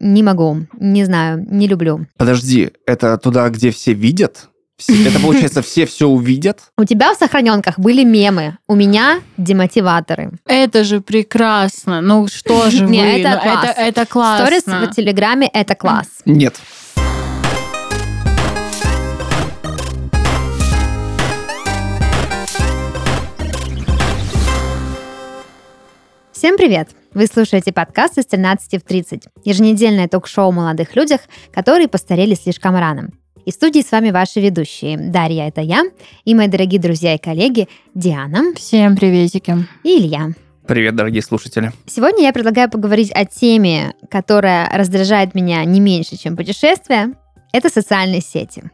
не могу, не знаю, не люблю. Подожди, это туда, где все видят? Это получается, все все увидят? У тебя в сохраненках были мемы, у меня демотиваторы. Это же прекрасно. Ну что же вы? Не, это Ну, класс. это, это Сторис классно. в Телеграме — это класс. Нет. Всем привет! Вы слушаете подкаст из 13 в 30. Еженедельное ток-шоу о молодых людях, которые постарели слишком рано. И в студии с вами ваши ведущие. Дарья — это я, и мои дорогие друзья и коллеги Диана Всем приветики. и Илья. Привет, дорогие слушатели. Сегодня я предлагаю поговорить о теме, которая раздражает меня не меньше, чем путешествия. Это социальные сети.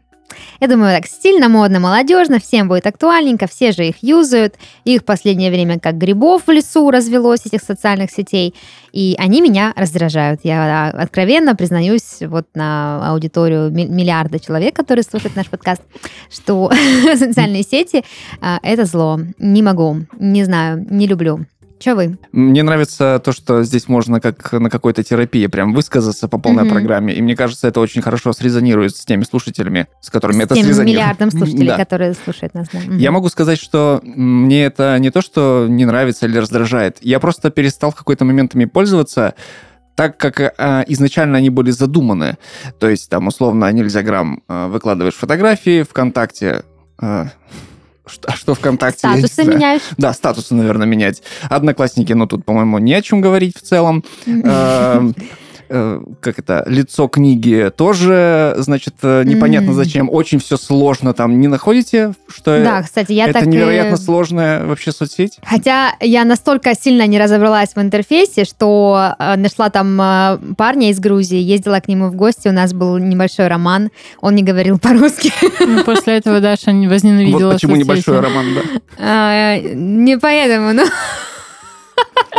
Я думаю, так стильно, модно, молодежно, всем будет актуальненько, все же их юзают. Их в последнее время как грибов в лесу развелось, этих социальных сетей. И они меня раздражают. Я откровенно признаюсь вот на аудиторию ми- миллиарда человек, которые слушают наш подкаст, что социальные сети а, — это зло. Не могу, не знаю, не люблю. Че вы? Мне нравится то, что здесь можно как на какой-то терапии прям высказаться по полной Мгм. программе. И мне кажется, это очень хорошо срезонирует с теми слушателями, с которыми это С тем срезонирует. миллиардом слушателей, Да. которые слушают нас. да. Мгм. Я могу сказать, что мне это не то, что не нравится или раздражает. Я просто перестал в какой-то момент ими пользоваться, так как а, изначально они были задуманы. То есть, там, условно, нельзя грамм а, выкладываешь фотографии ВКонтакте. а, что, а что ВКонтакте? Статусы знаю. меняешь. Да, статусы, наверное, менять. Одноклассники, ну, тут, по-моему, не о чем говорить в целом. Э, Как это? Лицо книги тоже, значит, э, непонятно М. зачем. Очень все сложно там. Не находите, что Да, кстати, я это так... и- невероятно сложная вообще соцсеть? Хотя я настолько сильно не разобралась в интерфейсе, что э, нашла там э, парня из Грузии, ездила к нему в гости, у нас был небольшой роман, он не говорил по-русски. Ну, После этого Даша не возненавидела Вот почему соцсети. небольшой роман, да. А, Не поэтому, ну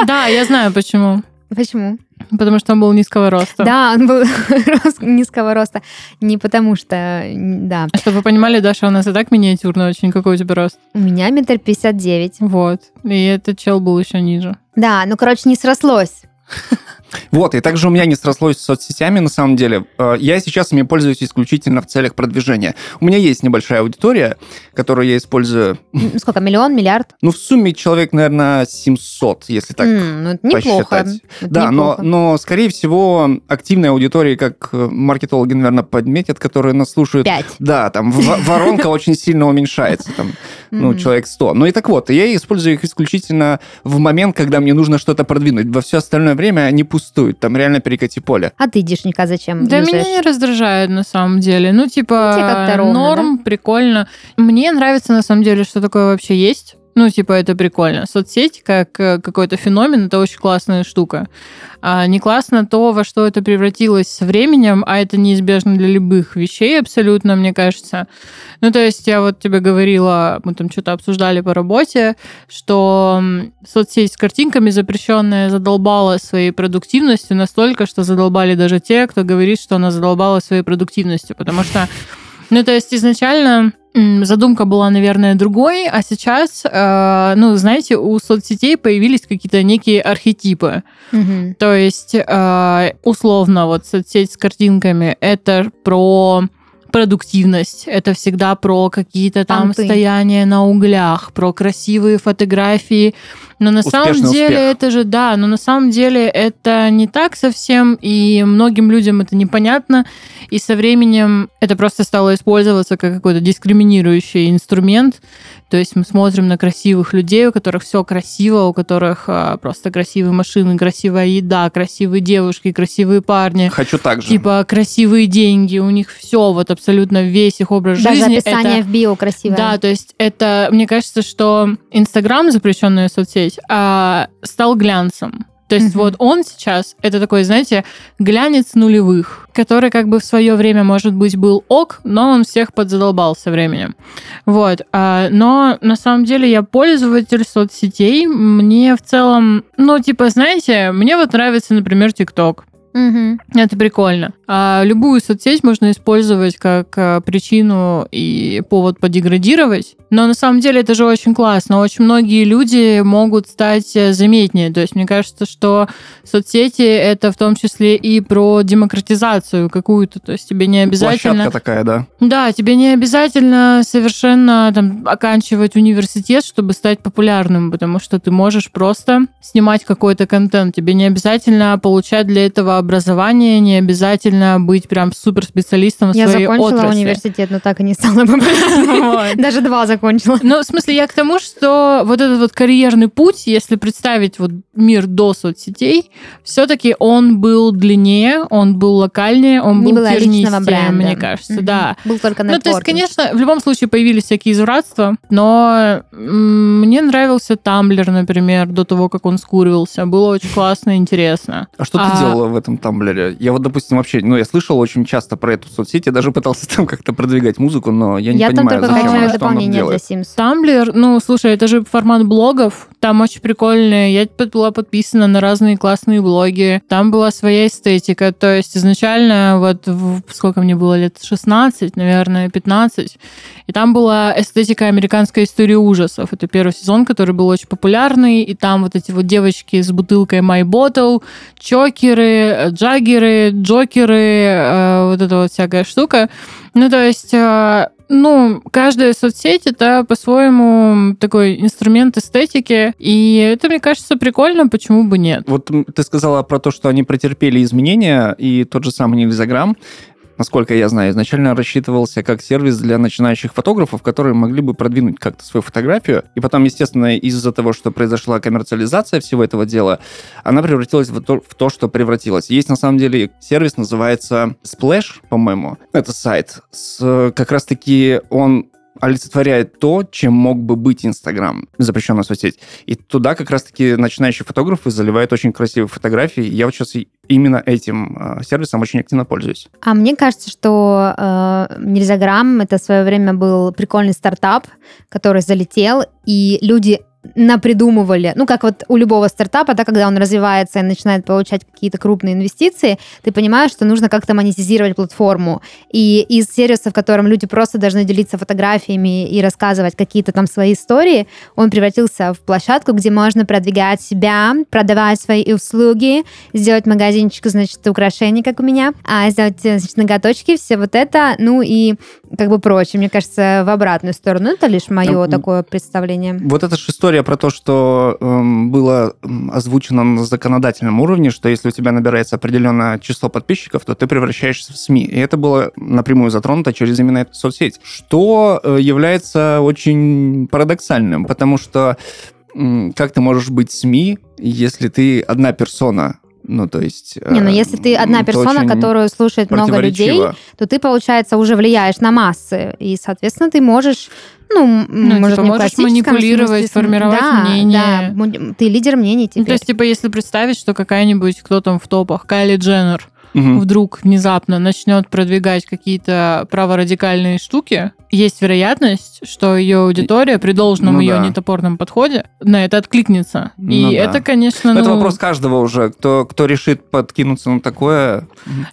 Да, я знаю почему. почему? Потому что он был низкого роста. Да, он был низкого роста, не потому что, да, А чтобы вы понимали, Даша у нас и так миниатюрная очень. Какой у тебя рост? у меня метр пятьдесят девять. Вот. И этот чел был еще ниже. Да, ну, короче, не срослось. Вот, и также у меня не срослось с соцсетями, на самом деле. Э, Я сейчас ими пользуюсь исключительно в целях продвижения. У меня есть небольшая аудитория, которую я использую, Сколько, миллион, миллиард? ну, в сумме человек, наверное, 700, если так М, ну, это неплохо. посчитать. Это Да, но, неплохо. но, скорее всего, активной аудитории, как э, маркетологи, наверное, подметят, которые нас слушают, Пять. Да, там воронка очень сильно уменьшается, там, ну, человек 100. Ну и так вот, я использую их исключительно в момент, когда мне нужно что-то продвинуть. Во все остальное время они пустуют, там реально перекати поле. А ты, Дишника, зачем Да юзаешь? меня не раздражает на самом деле. Ну, типа, ровно, норм, прикольно. Мне нравится на самом деле, что такое вообще есть. Ну, типа, это прикольно. Соцсеть как э, какой-то феномен, это очень классная штука. А не классно то, во что это превратилось со временем, а это неизбежно для любых вещей абсолютно, мне кажется. Ну, то есть я вот тебе говорила, мы там что-то обсуждали по работе, что соцсеть с картинками запрещенная задолбала своей продуктивностью настолько, что задолбали даже те, кто говорит, что она задолбала своей продуктивностью, потому что ну, то есть изначально задумка была, наверное, другой, а сейчас, э, ну, знаете, у соцсетей появились какие-то некие архетипы. Мгм. То есть, э, условно, вот соцсеть с картинками это про продуктивность, это всегда про какие-то там Понты. стояния на углях, про красивые фотографии. Но на самом деле успех. это же, да, но на самом деле это не так совсем, и многим людям это непонятно, и со временем это просто стало использоваться как какой-то дискриминирующий инструмент. То есть мы смотрим на красивых людей, у которых все красиво, у которых а, просто красивые машины, красивая еда, красивые девушки, красивые парни. Хочу так же. Типа красивые деньги, у них все, вот абсолютно весь их образ Даже жизни. описание это- в био красивое. да, то есть это, мне кажется, что Инстаграм, запрещенная соцсеть, а, стал глянцем. То есть Мгм. вот он сейчас, это такой, знаете, глянец нулевых, который как бы в свое время, может быть, был ок, но он всех подзадолбал со временем. Вот. а, но на самом деле я пользователь соцсетей. Мне в целом, ну, типа, знаете, мне вот нравится, например, ТикТок. Мгм. Это прикольно. А любую соцсеть можно использовать как а, причину и повод подеградировать. Но на самом деле это же очень классно. Очень многие люди могут стать э, заметнее. То есть мне кажется, что соцсети это в том числе и про демократизацию какую-то. То есть тебе не обязательно... Площадка такая, да. Да, тебе не обязательно совершенно там, оканчивать университет, чтобы стать популярным, потому что ты можешь просто снимать какой-то контент. Тебе не обязательно получать для этого образование, не обязательно быть прям суперспециалистом в Я своей закончила отрасли. университет, но так и не стала. Даже два закончила. Ну, в смысле, я к тому, что вот этот вот карьерный путь, если представить вот мир до соцсетей, все-таки он был длиннее, он был локальнее, он Не был тернистее, мне кажется, да. Был только Ну, то есть, конечно, в любом случае появились всякие извратства, но мне нравился Тамблер, например, до того, как он скуривался. Было очень классно и интересно. А что А- ты делала в этом тамблере? Я вот, допустим, вообще, ну, я слышал очень часто про эту соцсеть, я даже пытался там как-то продвигать музыку, но я не Я там понимаю, только зачем, дополнение для. Sims. Тамблер, ну, слушай, это же формат блогов. Там очень прикольные. Я под- была подписана на разные классные блоги. Там была своя эстетика. То есть изначально, вот в- сколько мне было лет? 16, наверное, 15. И там была эстетика американской истории ужасов. Это первый сезон, который был очень популярный. И там вот эти вот девочки с бутылкой My Bottle, чокеры, джаггеры, джокеры, э, вот эта вот всякая штука. Ну, то есть, э, ну, каждая соцсеть это по-своему такой инструмент эстетики, и это, мне кажется, прикольно, почему бы нет. Вот ты сказала про то, что они претерпели изменения, и тот же самый Нильзаграм, насколько я знаю, изначально рассчитывался как сервис для начинающих фотографов, которые могли бы продвинуть как-то свою фотографию. И потом, естественно, из-за того, что произошла коммерциализация всего этого дела, она превратилась в то, в то, что превратилась. Есть, на самом деле, сервис, называется Splash, по-моему. Это сайт. С, как раз-таки он олицетворяет то, чем мог бы быть Инстаграм, запрещенная соцсеть. И туда как раз-таки начинающие фотографы заливают очень красивые фотографии. Я вот сейчас именно этим э, сервисом очень активно пользуюсь. А мне кажется, что э, Нельзяграм это в свое время был прикольный стартап, который залетел, и люди напридумывали, ну, как вот у любого стартапа, да, когда он развивается и начинает получать какие-то крупные инвестиции, ты понимаешь, что нужно как-то монетизировать платформу. И из сервиса, в котором люди просто должны делиться фотографиями и рассказывать какие-то там свои истории, он превратился в площадку, где можно продвигать себя, продавать свои услуги, сделать магазинчик, значит, украшений, как у меня, а сделать, значит, ноготочки, все вот это, ну и как бы прочее. Мне кажется, в обратную сторону. Это лишь мое М, такое представление. Вот эта же история про то, что эм, было озвучено на законодательном уровне, что если у тебя набирается определенное число подписчиков, то ты превращаешься в СМИ. И это было напрямую затронуто через именно эту соцсеть, что э, является очень парадоксальным, потому что как ты можешь быть СМИ, если ты одна персона? Ну, то есть... Не, ну э, если ты одна персона, которую слушает много людей, то ты, получается, уже влияешь на массы. И, соответственно, ты можешь, ну, Ну, может, типа, не можешь манипулировать, смысле, формировать да, мнение. Да, ты лидер мнений Ну, теперь. то есть, типа, если представить, что какая-нибудь, кто там в топах, Кайли Дженнер, Мгм. вдруг внезапно начнет продвигать какие-то праворадикальные штуки, есть вероятность, что ее аудитория при должном Ну ее да. нетопорном подходе на это откликнется. Ну И да. это, конечно, Это ну... вопрос каждого уже, кто, кто решит подкинуться на такое.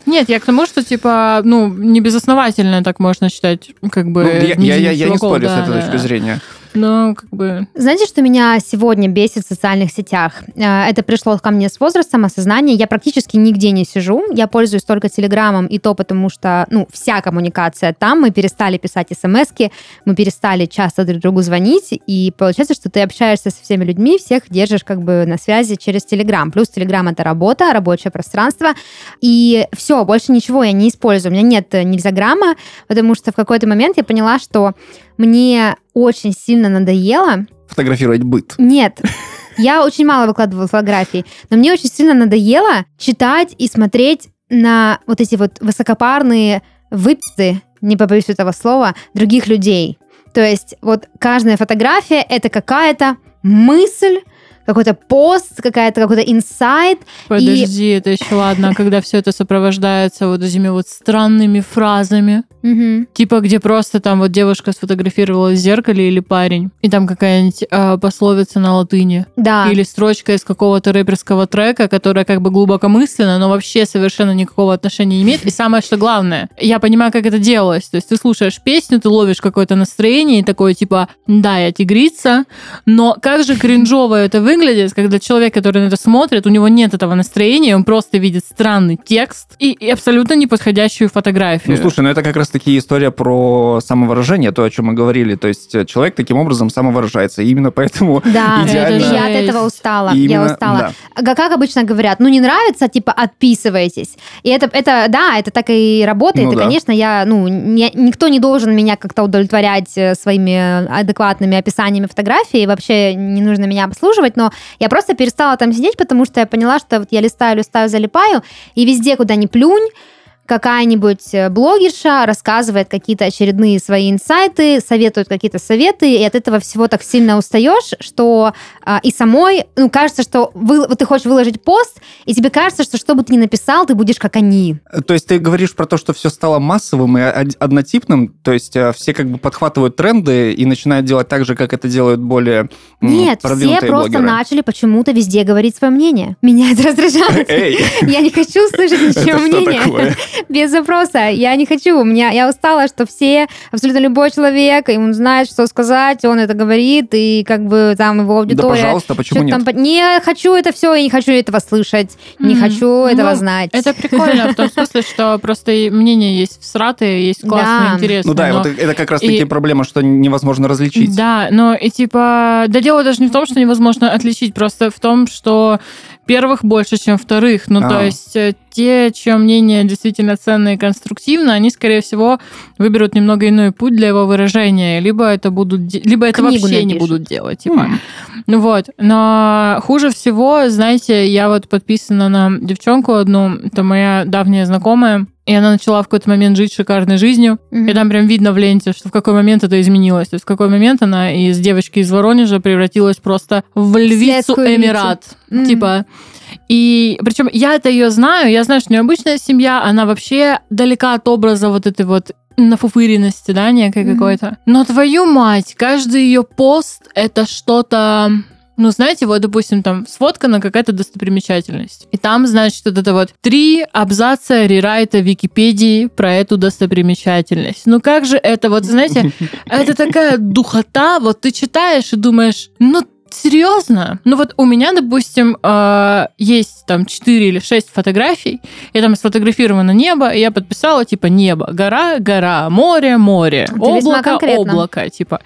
Нет, я к тому, что, типа, ну, не безосновательно так можно считать, как бы... Ну, я, я- я- я не спорю с да, этой да, точки да. зрения. Ну, как бы... Знаете, что меня сегодня бесит в социальных сетях? Э, Это пришло ко мне с возрастом, осознание. Я практически нигде не сижу. Я пользуюсь только Телеграмом, и то потому что, ну, вся коммуникация там. Мы перестали писать смс мы перестали часто друг другу звонить, и получается, что ты общаешься со всеми людьми, всех держишь как бы на связи через Телеграм. Плюс Телеграм — это работа, рабочее пространство, и все, больше ничего я не использую. У меня нет нельзяграмма, потому что в какой-то момент я поняла, что мне очень сильно надоело Фотографировать быт. нет. Я очень мало выкладывала фотографий, но мне очень сильно надоело читать и смотреть на вот эти вот высокопарные выписы, не побоюсь этого слова, других людей. То есть вот каждая фотография — это какая-то мысль, какой-то пост, какая-то какой-то инсайт. Подожди, это еще ладно, когда все это сопровождается вот этими вот странными фразами. Типа, где просто там вот девушка сфотографировалась в зеркале или парень, и там какая-нибудь а, пословица на латыни. Да. Или строчка из какого-то рэперского трека, которая как бы глубокомысленна, но вообще совершенно никакого отношения не имеет. И самое, что главное, я понимаю, как это делалось. То есть ты слушаешь песню, ты ловишь какое-то настроение, и такое типа, да, я тигрица, но как же кринжово это выглядит, когда человек, который на это смотрит, у него нет этого настроения, он просто видит странный текст и, и абсолютно неподходящую фотографию. Ну, слушай, ну это как раз-таки история про самовыражение, то, о чем мы говорили. То есть э, человек таким образом самовыражается. И именно поэтому Да, идеально... Это я от этого устала. И Я именно- устала. да. Как обычно говорят, ну не нравится, типа отписывайтесь. И это, это да, это так и работает. Ну и, да. конечно, я, ну, не- никто не должен меня как-то удовлетворять э, своими адекватными описаниями фотографий. Вообще не нужно меня обслуживать, но я просто перестала там сидеть, потому что я поняла, что вот я листаю, листаю, залипаю, и везде, куда ни плюнь, какая-нибудь э, блогерша рассказывает какие-то очередные свои инсайты, советует какие-то советы, и от этого всего так сильно устаешь, что а, и самой, ну, кажется, что вы, вот ты хочешь выложить пост, и тебе кажется, что что бы ты ни написал, ты будешь как они. То есть ты говоришь про то, что все стало массовым и од- однотипным, то есть э, все как бы подхватывают тренды и начинают делать так же, как это делают более Нет, все просто блогеры. начали почему-то везде говорить свое мнение. Меня это раздражает. Я не хочу слышать ничего мнения. Без запроса. Я не хочу. У меня, я устала, что все, абсолютно любой человек, и он знает, что сказать, он это говорит, и как бы там его Да, аудитория... пожалуйста, почему нет? там не хочу это все, я не хочу этого слышать, не Мгм. хочу этого Ну, знать. Это прикольно в том смысле, что просто мнение есть всратые, есть классные, Да. интересные. Ну да, но- вот это как раз-таки и- проблема, что невозможно различить. Да, но и типа, да дело даже не в том, что невозможно отличить, просто в том, что первых больше, чем вторых. Ну, А. то есть э, те, чье мнение действительно ценно и конструктивно, они, скорее всего, выберут немного иной путь для его выражения, либо это будут, либо это Книгу вообще не напишут. будут делать, типа. Ну вот, но хуже всего, знаете, я вот подписана на девчонку одну, это моя давняя знакомая, и она начала в какой-то момент жить шикарной жизнью, Мгм. и там прям видно в ленте, что в какой момент это изменилось. То есть в какой момент она из девочки из Воронежа превратилась просто в львицу. Эмират. Мгм. Типа. И причем я это ее знаю, я знаю, что у нее обычная семья, она вообще далека от образа вот этой вот нафуфыренности, да, некой Мгм. какой-то. Но твою мать, каждый ее пост это что-то ну, знаете, вот, допустим, там сфоткана какая-то достопримечательность. И там, значит, вот это вот три абзаца рерайта Википедии про эту достопримечательность. Ну, как же это, вот, знаете, это такая духота, вот ты читаешь и думаешь, ну, серьезно? Ну вот у меня, допустим, э, есть там 4 или 6 фотографий, и там сфотографировано небо, и я подписала, типа, небо, гора, гора, море, море, весьма облако, облако, типа.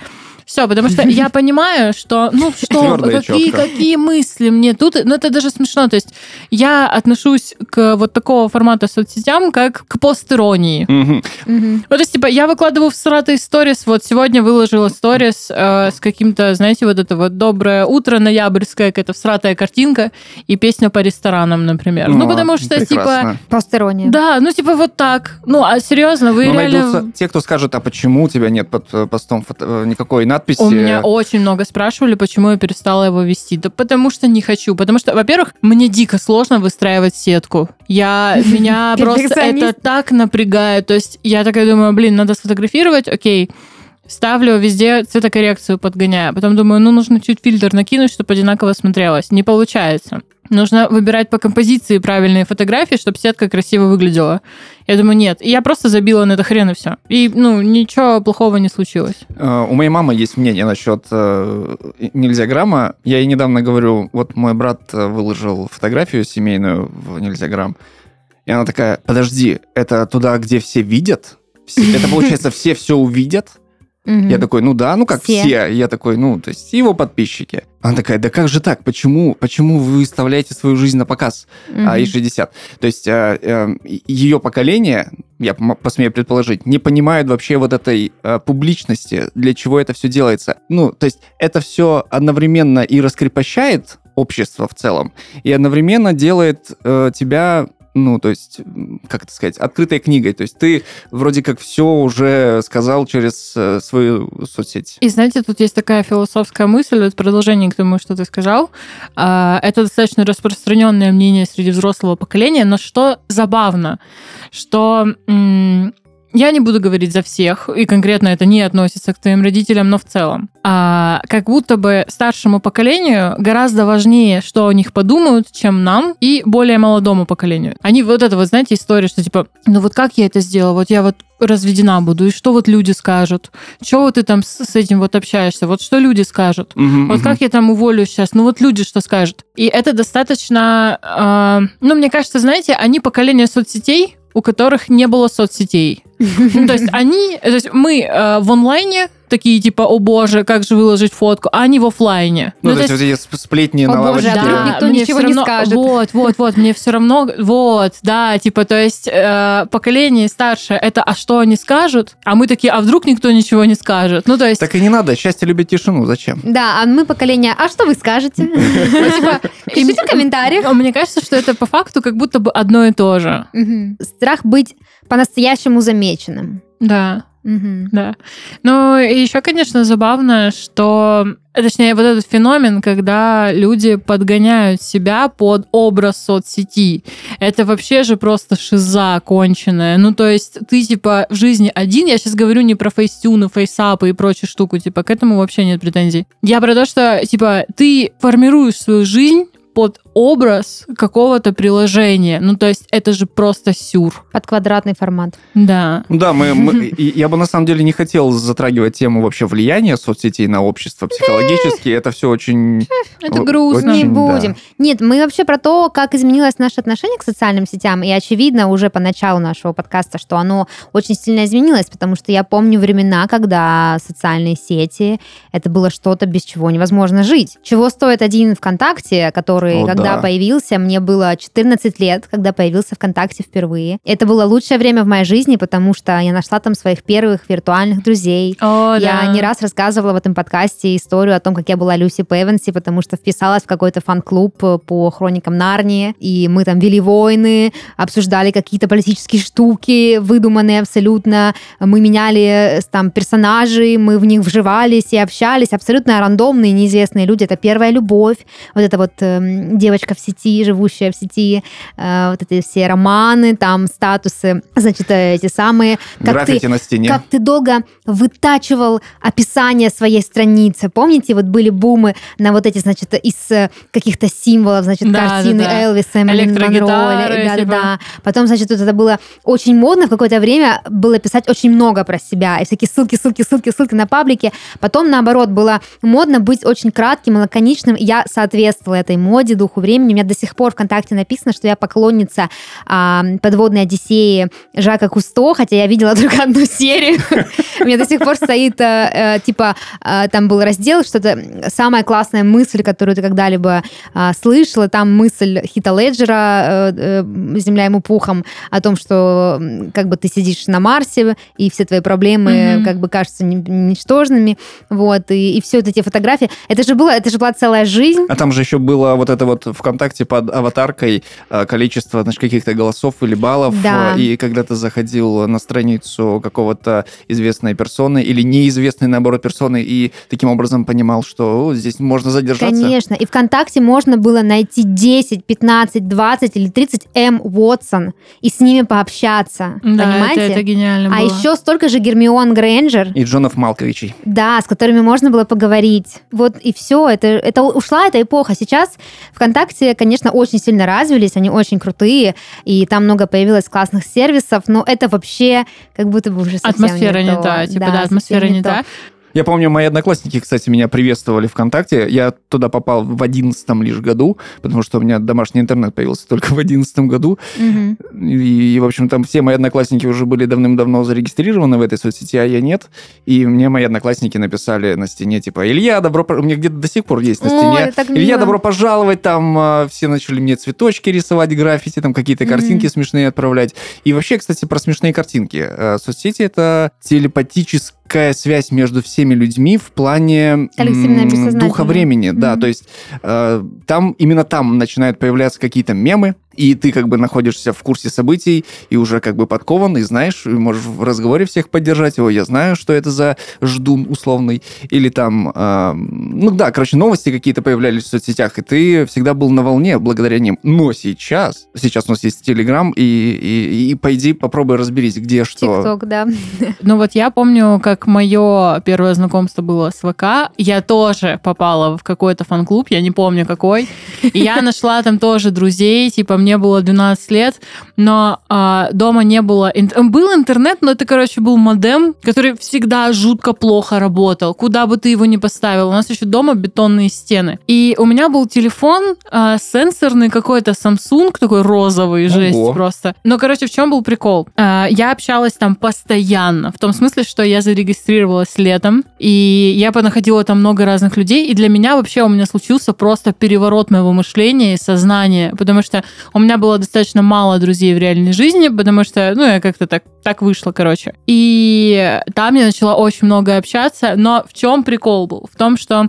Все, потому что я понимаю, что, ну что, какие, какие мысли мне тут, ну это даже смешно, то есть я отношусь к вот такого формата соцсетям, как к постеронии. Мгм. Ну, то есть, типа, я выкладываю в сратый сторис, вот сегодня выложила сторис э, с каким-то, знаете, вот это вот «Доброе утро», ноябрьская какая-то всратая картинка и песня по ресторанам, например. ну, потому что, типа. Посторонняя. да, ну, типа, вот так. Ну, а серьезно, вы Но реально... найдутся те, кто скажет, а почему у тебя нет под э, постом фото- э, никакой надписи? У меня очень много спрашивали, почему я перестала его вести. Да потому что не хочу. Потому что, во-первых, мне дико сложно выстраивать сетку. Я, меня просто это так напрягает. То есть я такая думаю, блин, надо сфотографировать, окей. Ставлю везде цветокоррекцию подгоняю. Потом думаю, ну, нужно чуть фильтр накинуть, чтобы одинаково смотрелось. Не получается. Нужно выбирать по композиции правильные фотографии, чтобы сетка красиво выглядела. Я думаю, нет. И я просто забила на это хрен и все. И, ну, ничего плохого не случилось. Э, У моей мамы есть мнение насчет э, нельзя грамма. Я ей недавно говорю, вот мой брат э, выложил фотографию семейную в нельзя грамм. И она такая, подожди, это туда, где все видят? Это получается, все все увидят? Мгм. Я такой, ну да, ну как Все. все. Я такой, ну, то есть его подписчики. Она такая, да как же так? Почему? Почему вы выставляете свою жизнь на показ? Мгм. а ей 60. То есть э, э, ее поколение, я посмею предположить, не понимают вообще вот этой э, публичности, для чего это все делается. Ну, то есть это все одновременно и раскрепощает общество в целом, и одновременно делает э, тебя ну, то есть, как это сказать, открытой книгой. То есть ты вроде как все уже сказал через э, свою соцсеть. И знаете, тут есть такая философская мысль, вот продолжение к тому, что ты сказал. А, Это достаточно распространенное мнение среди взрослого поколения, но что забавно, что я не буду говорить за всех, и конкретно это не относится к твоим родителям, но в целом. А, как будто бы старшему поколению гораздо важнее, что о них подумают, чем нам и более молодому поколению. Они вот это вот, знаете, история, что типа, ну вот как я это сделала? Вот я вот разведена буду, и что вот люди скажут? Чего вот ты там с, с этим вот общаешься? Вот что люди скажут? Мгм, Вот мгм. как я там уволюсь сейчас? Ну вот люди что скажут? И это достаточно... э, ну, мне кажется, знаете, они поколение соцсетей, у которых не было соцсетей. Ну, то есть они... То есть мы э, в онлайне такие типа, о боже, как же выложить фотку, а они в оффлайне. Ну, то есть вот эти сп- сплетни О, на боже, лавочке. а вдруг никто мне ничего не равно- скажет. Вот, вот, вот, мне все равно, вот, да, типа, то есть э, поколение старшее, это, а что они скажут? А мы такие, а вдруг никто ничего не скажет? Ну, то есть, Так и не надо, счастье любит тишину, зачем? Да, а мы поколение, а что вы скажете? ну, типа, Пишите в комментариях. мне- Мне кажется, что это по факту как будто бы одно и то же. Страх быть по-настоящему замеченным. Да. Мгм. Да. Ну, и еще, конечно, забавно, что... Точнее, вот этот феномен, когда люди подгоняют себя под образ соцсети. Это вообще же просто шиза конченая. Ну, то есть ты, типа, в жизни один, я сейчас говорю не про фейстюны, фейсапы и прочую штуку, типа, к этому вообще нет претензий. Я про то, что, типа, ты формируешь свою жизнь под образ какого-то приложения. Ну, то есть это же просто сюр. Под квадратный формат. Да. Да, мы, мы- я бы на самом деле не хотел затрагивать тему вообще влияния соцсетей на общество психологически. Это все очень... Это грустно. Не Очень, да. будем. Нет, мы вообще про то, как изменилось наше отношение к социальным сетям. И очевидно уже по началу нашего подкаста, что оно очень сильно изменилось, потому что я помню времена, когда социальные сети это было что-то, без чего невозможно жить. Чего стоит один ВКонтакте, который, О, когда да. появился, мне было 14 лет, когда появился ВКонтакте впервые. Это было лучшее время в моей жизни, потому что я нашла там своих первых виртуальных друзей. О, Я да. не раз рассказывала в этом подкасте историю о том, как я была Люси Певенси, потому что вписалась в какой-то фан-клуб э, по хроникам Нарнии, и мы там вели войны, обсуждали какие-то политические штуки, выдуманные абсолютно. Мы меняли э, там персонажей, мы в них вживались и общались. Абсолютно рандомные, неизвестные люди. Это первая любовь. Вот эта вот эм, девочка в сети, живущая в сети, э, вот эти все романы, там статусы, значит, э, эти самые... Как ты, Граффити на стене. как ты долго вытачивал описание своей страницы. Помните, вот были бумы на вот эти, значит, из э, каких-то символов, значит, Да, картины да, да. Элвиса. Электрогитары, Да, да, типа. да. Потом, значит, вот это было очень модно в какое-то время было писать очень много про себя. И всякие ссылки, ссылки, ссылки, ссылки на паблики. Потом, наоборот, было модно быть очень кратким и лаконичным. Я соответствовала этой моде, духу времени. У меня до сих пор ВКонтакте написано, что я поклонница а, подводной Одиссеи Жака Кусто, хотя я видела только одну серию. У меня до сих пор стоит, э, э, типа, э, там был раздел, что-то самая классная мысль, которую ты когда-либо слышала. Там мысль Хита Леджера «Земля ему пухом» о том, что как бы ты сидишь на Марсе, и все твои проблемы как бы кажутся ничтожными. Вот, и, все вот эти фотографии. Это же, было, это же была целая жизнь. А там же еще было вот это вот ВКонтакте под аватаркой э, количество значит, каких-то голосов или баллов. Да. э, И когда ты заходил на страницу какого-то известной персоны или неизвестной, наоборот, персоны, и таким образом понимал, что «О, здесь можно задержаться. Конечно. И ВКонтакте можно было найти 10, 15, 20 или 30 М. Уотсон и с ними пообщаться. Да, понимаете? Это, это гениально а было. еще столько же Гермион Грейнджер, И Джонов Малковичей. да, с которыми можно было поговорить. Вот и все. Это, это ушла эта эпоха. Сейчас ВКонтакте, конечно, очень сильно развились, они очень крутые, и там много появилось классных сервисов, но это вообще как будто бы уже совсем Атмосфера не то. та, типа, да, совсем атмосфера не то. та. Я помню, мои одноклассники, кстати, меня приветствовали ВКонтакте. Я туда попал в одиннадцатом лишь году, потому что у меня домашний интернет появился только в одиннадцатом году. Мгм. И, и, в общем, там все мои одноклассники уже были давным-давно зарегистрированы в этой соцсети, а я нет. И мне мои одноклассники написали на стене, типа, Илья, добро... по-» У меня где-то до сих пор есть на стене. так Илья, добро пожаловать. Там а, все начали мне цветочки рисовать, граффити, там какие-то картинки смешные отправлять. И вообще, кстати, про смешные картинки. Э, Соцсети — это телепатическая связь между всеми людьми в плане духа времени. Да, то есть э, там, именно там начинают появляться какие-то мемы, и ты как бы находишься в курсе событий, и уже как бы подкован, и знаешь, и можешь в разговоре всех поддержать его, я знаю, что это за ждун условный, или там, э, ну да, короче, новости какие-то появлялись в соцсетях, и ты всегда был на волне благодаря ним. Но сейчас, сейчас у нас есть Телеграм, и, и, и пойди попробуй разберись, где что. ТикТок, да. Ну вот я помню, как мое первое знакомство было с ВК. Я тоже попала в какой-то фан-клуб, я не помню какой. И я нашла там тоже друзей, типа мне было 12 лет, но а, дома не было... ин- Был интернет, но это, короче, был модем, который всегда жутко плохо работал, куда бы ты его ни поставил. У нас еще дома бетонные стены. И у меня был телефон а, сенсорный какой-то Samsung, такой розовый, жесть Ого. просто. Но, короче, в чем был прикол? А, Я общалась там постоянно, в том смысле, что я зарегистрировалась летом, и я понаходила там много разных людей, и для меня вообще у меня случился просто переворот моего мышления и сознания, потому что у меня было достаточно мало друзей в реальной жизни, потому что, ну, я как-то так, так вышло, короче. И там я начала очень много общаться, но в чем прикол был? В том, что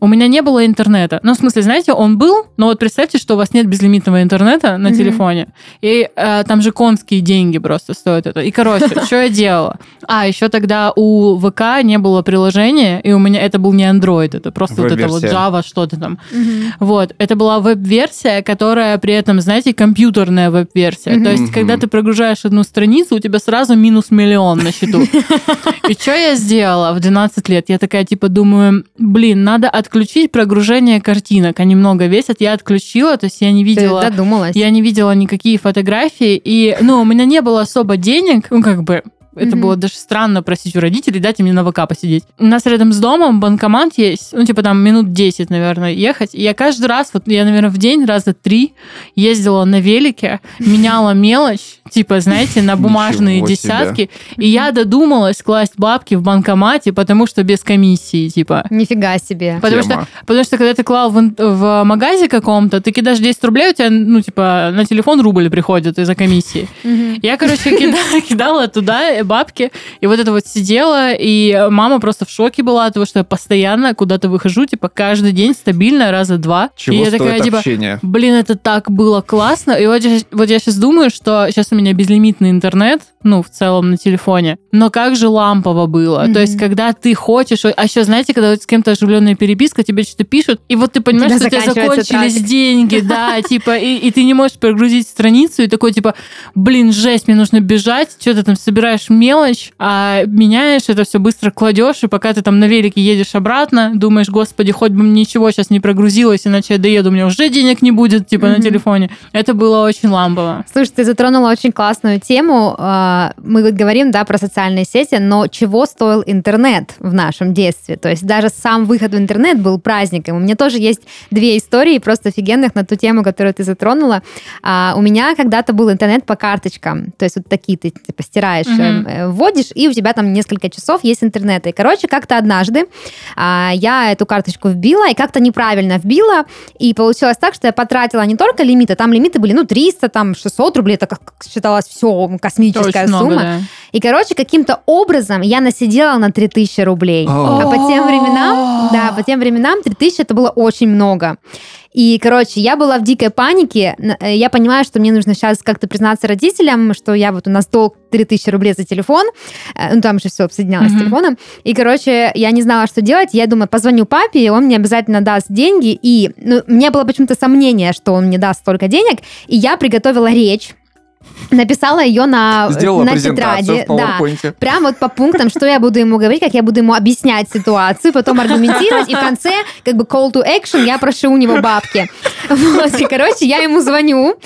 у меня не было интернета. Ну, в смысле, знаете, он был, но вот представьте, что у вас нет безлимитного интернета на Мгм. телефоне. И э, там же конские деньги просто стоят это. И, короче, что я делала? А, еще тогда у ВК не было приложения, и у меня это был не Android, это просто вот это вот. Java, что-то там. Вот, это была веб-версия, которая при этом, знаете, компьютерная веб-версия. То есть, когда ты прогружаешь одну страницу, у тебя сразу минус миллион на счету. И что я сделала в 12 лет? Я такая, типа, думаю, блин, надо отключить прогружение картинок. Они много весят. Я отключила, то есть я не Ты видела... додумалась. Я не видела никакие фотографии, и, ну, у меня не было особо денег, ну, как бы, это Мгм. было даже странно просить у родителей, дайте мне на ВК посидеть. У нас рядом с домом банкомат есть, ну, типа там минут 10, наверное, ехать. И я каждый раз, вот я, наверное, в день раза три ездила на велике, меняла мелочь, типа, знаете, на бумажные десятки. И я додумалась класть бабки в банкомате, потому что без комиссии, типа. Нифига себе. Потому Тема. что, потому что когда ты клал в, в магазе каком-то, ты кидаешь 10 рублей, у тебя, ну, типа, на телефон рубль приходит из-за комиссии. Я, короче, кидала, туда бабки, и вот это вот сидела, и мама просто в шоке была от того, что я постоянно куда-то выхожу, типа, каждый день стабильно, раза два. Чего и я такая, типа, общение? Блин, это так было классно. И вот, я- вот я сейчас думаю, что сейчас у меня безлимитный интернет, ну, в целом на телефоне. Но как же лампово было. Мгм. То есть, когда ты хочешь... А еще, знаете, когда вот с кем-то оживленная переписка, тебе что-то пишут, и вот ты понимаешь, что у тебя закончились трат. деньги, да, типа, и, и ты не можешь прогрузить страницу, и такой, типа, блин, жесть, мне нужно бежать, что ты там собираешь мелочь, а меняешь это все быстро кладешь, и пока ты там на велике едешь обратно, думаешь, господи, хоть бы ничего сейчас не прогрузилось, иначе я доеду, у меня уже денег не будет, типа, на Мгм. телефоне. Это было очень лампово. Слушай, ты затронула очень классную тему. А, Мы вот говорим, да, про социальные сети, но чего стоил интернет в нашем детстве? То есть даже сам выход в интернет был праздником. У меня тоже есть две истории просто офигенных на ту тему, которую ты затронула. А, У меня когда-то был интернет по карточкам. То есть вот такие ты типа стираешь, Мгм. Э, вводишь, и у тебя там несколько часов есть интернет. И, короче, как-то однажды а, я эту карточку вбила, и как-то неправильно вбила, и получилось так, что я потратила не только лимиты, там лимиты были, ну, 300, там, 600 рублей, это как считалось все космическая Очень много, сумма. да. И, короче, каким-то образом я насидела на 3000 рублей. А по тем временам, да, по тем временам 3000 это было очень много. И, короче, я была в дикой панике. Э, Я понимаю, что мне нужно сейчас как-то признаться родителям, что я вот у нас долг 3000 рублей за телефон. Э, Ну, там же все обсоединялось Мгм. с телефоном. И, короче, я не знала, что делать. Я думаю, позвоню папе, и он мне обязательно даст деньги. И ну, у меня было почему-то сомнение, что он мне даст столько денег. И я приготовила речь. Написала ее на, Сделала на тетради. Да. Прям вот по пунктам, что я буду ему говорить, как я буду ему объяснять ситуацию, потом аргументировать, и в конце, как бы call to action, я прошу у него бабки. Вот, и, короче, я ему звоню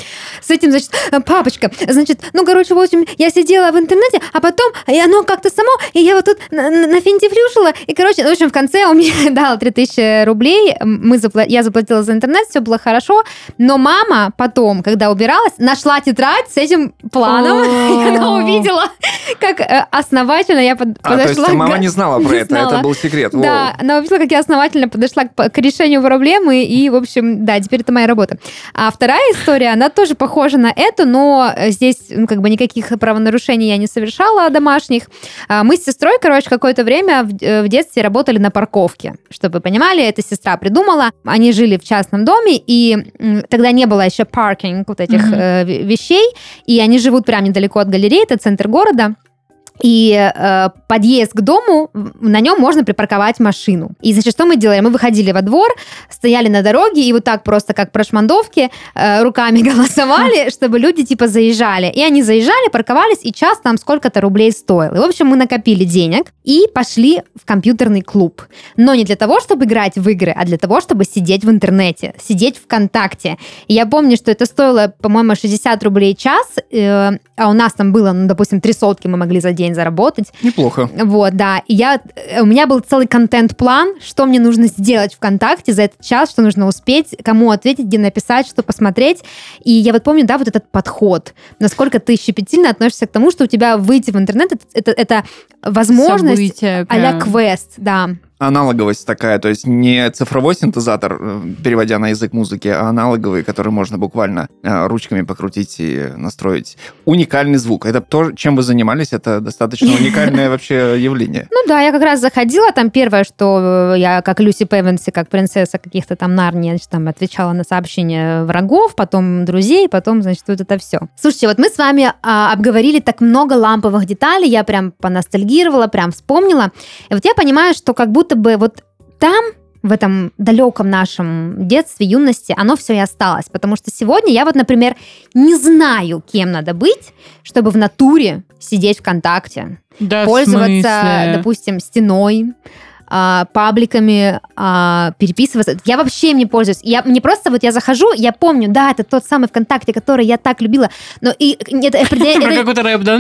с этим, значит, папочка, значит, ну, короче, в общем, я сидела в интернете, а потом, и оно как-то само, и я вот тут на- на- нафинтифлюшила, и, короче, в общем, в конце он мне дал 3000 рублей, мы запла- я заплатила за интернет, все было хорошо, но мама потом, когда убиралась, нашла тетрадь с этим планом, и она увидела, как э, основательно я под- А, то есть подошла мама не знала про это, это был секрет. Да, она увидела, как я основательно подошла к, решению проблемы, и, в общем, да, теперь это моя работа. А вторая история, она тоже похожа на эту, но э, здесь, ну, как бы никаких правонарушений я не совершала домашних. А, Мы с сестрой, короче, какое-то время в, э, детстве работали на парковке. Чтобы вы понимали, эта сестра придумала. Они жили в частном доме, и тогда не было еще паркинг вот этих э, ве- вещей, и они живут прямо недалеко от галереи, это центр города. И э, подъезд к дому, на нем можно припарковать машину. И значит, что мы делали? Мы выходили во двор, стояли на дороге и вот так просто как прошмандовки э, руками голосовали, чтобы люди типа заезжали. И они заезжали, парковались, и час там сколько-то рублей стоил. И, в общем, мы накопили денег и пошли в компьютерный клуб. Но не для того, чтобы играть в игры, а для того, чтобы сидеть в интернете, сидеть ВКонтакте. И я помню, что это стоило, по-моему, 60 рублей час, э, а у нас там было, ну, допустим, три сотки мы могли за день заработать. Неплохо. Вот, да. И я, э, у меня был целый контент-план, что мне нужно сделать ВКонтакте за этот час, что нужно успеть, кому ответить, где написать, что посмотреть. И я вот помню, да, вот этот подход, насколько ты щепетильно относишься к тому, что у тебя выйти в интернет, это, это, это возможность События а-ля прям. квест, да. Аналоговость такая, то есть не цифровой синтезатор, э, переводя на язык музыки, а аналоговый, который можно буквально э, ручками покрутить и настроить. Уникальный звук. Это то, чем вы занимались, это достаточно уникальное вообще явление. Ну да, я как раз заходила, там первое, что э, я как Люси Певенси, как принцесса каких-то там Нарнии, значит, там отвечала на сообщения врагов, потом друзей, потом, значит, вот это все. Слушайте, вот мы с вами а, обговорили так много ламповых деталей, я прям поностальгировала, прям вспомнила. И вот я понимаю, что как будто бы вот там в этом далеком нашем детстве, юности, оно все и осталось. Потому что сегодня я вот, например, не знаю, кем надо быть, чтобы в натуре сидеть ВКонтакте, Да, пользоваться, допустим, стеной, а, пабликами, а, переписываться. Я вообще им не пользуюсь. Я, мне просто вот я захожу, я помню, да, это тот самый ВКонтакте, который я так любила, но и это, это- какой-то рэп, да,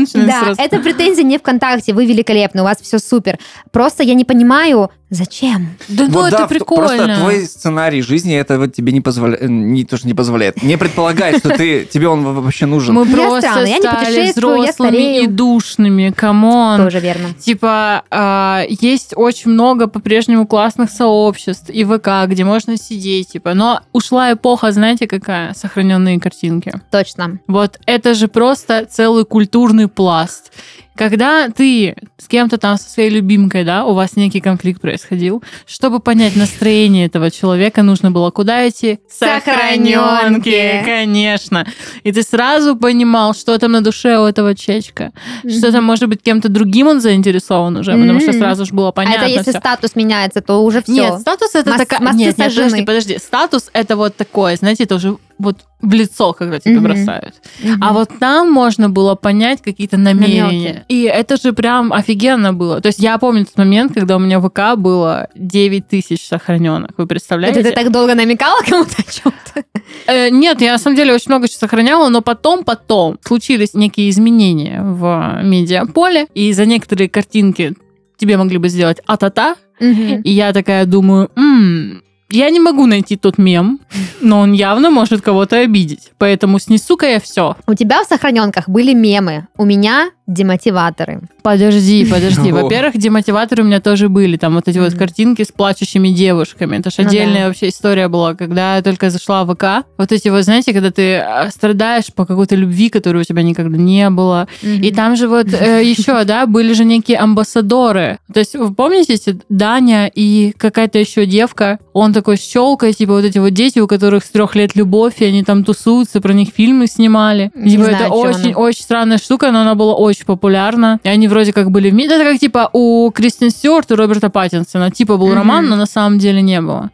это претензия не ВКонтакте, вы великолепны, у вас все супер. Просто я не понимаю, зачем. Да ну Вот это да, прикольно. Просто твой сценарий жизни это вот тебе не позволяет, не то, что не позволяет, не предполагает, что ты, тебе он вообще нужен. Мы Я просто стали взрослыми и душными, come on. Тоже верно. Типа, а, есть очень много по-прежнему классных сообществ и ВК, где можно сидеть, типа. Но ушла эпоха, знаете, какая? Сохраненные картинки. Точно. Вот это же просто целый культурный пласт. Когда ты с кем-то там, со своей любимкой, да, у вас некий конфликт происходил, чтобы понять настроение этого человека, нужно было куда идти? Сохранёнки. конечно. И ты сразу понимал, что там на душе у этого чечка. Что там, может быть, кем-то другим он заинтересован уже, потому что сразу же было А понятно это если всё. статус меняется, то уже все. Нет, статус это такая... Нет, нет, подожди, подожди. Статус это вот такое, знаете, это уже вот в лицо, когда тебе Мгм. бросают. А вот там можно было понять какие-то намерения. Намёки. И это же прям офигенно было. То есть я помню тот момент, когда у меня в ВК было 9 тысяч сохраненных. Вы представляете? Это ты так долго намекала кому-то о чем-то? Э, нет, я на самом деле очень много чего сохраняла, но потом, потом случились некие изменения в медиаполе, и за некоторые картинки тебе могли бы сделать а-та-та, и я такая думаю, «М, я не могу найти тот мем, но он явно может кого-то обидеть. Поэтому снесу-ка я все. У тебя в сохраненках были мемы, у меня демотиваторы. Подожди, подожди. Во-первых, демотиваторы у меня тоже были. Там вот эти вот картинки с плачущими девушками. Это же Ну отдельная да. вообще история была, когда я только зашла в ВК. Вот эти вот, знаете, когда ты а, страдаешь по какой-то любви, которой у тебя никогда не было. И там же вот еще, да, были же некие амбассадоры. То есть вы помните, Даня и какая-то еще девка, он такой щелкает, типа вот эти вот дети, у которых с трех лет любовь, и они там тусуются, про них фильмы снимали. Не типа знаю, это о чём очень, она. очень странная штука, но она была очень популярна. И они вроде как были вместе. Это как типа у Кристин Стюарт и Роберта Паттинсона. Типа был Мгм. роман, но на самом деле не было.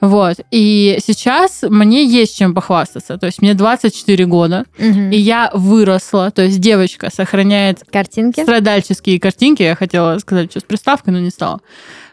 Вот. И сейчас мне есть чем похвастаться. То есть мне 24 года, Мгм. и я выросла. То есть девочка сохраняет Картинки. страдальческие картинки. Я хотела сказать, что с приставкой, но не стала.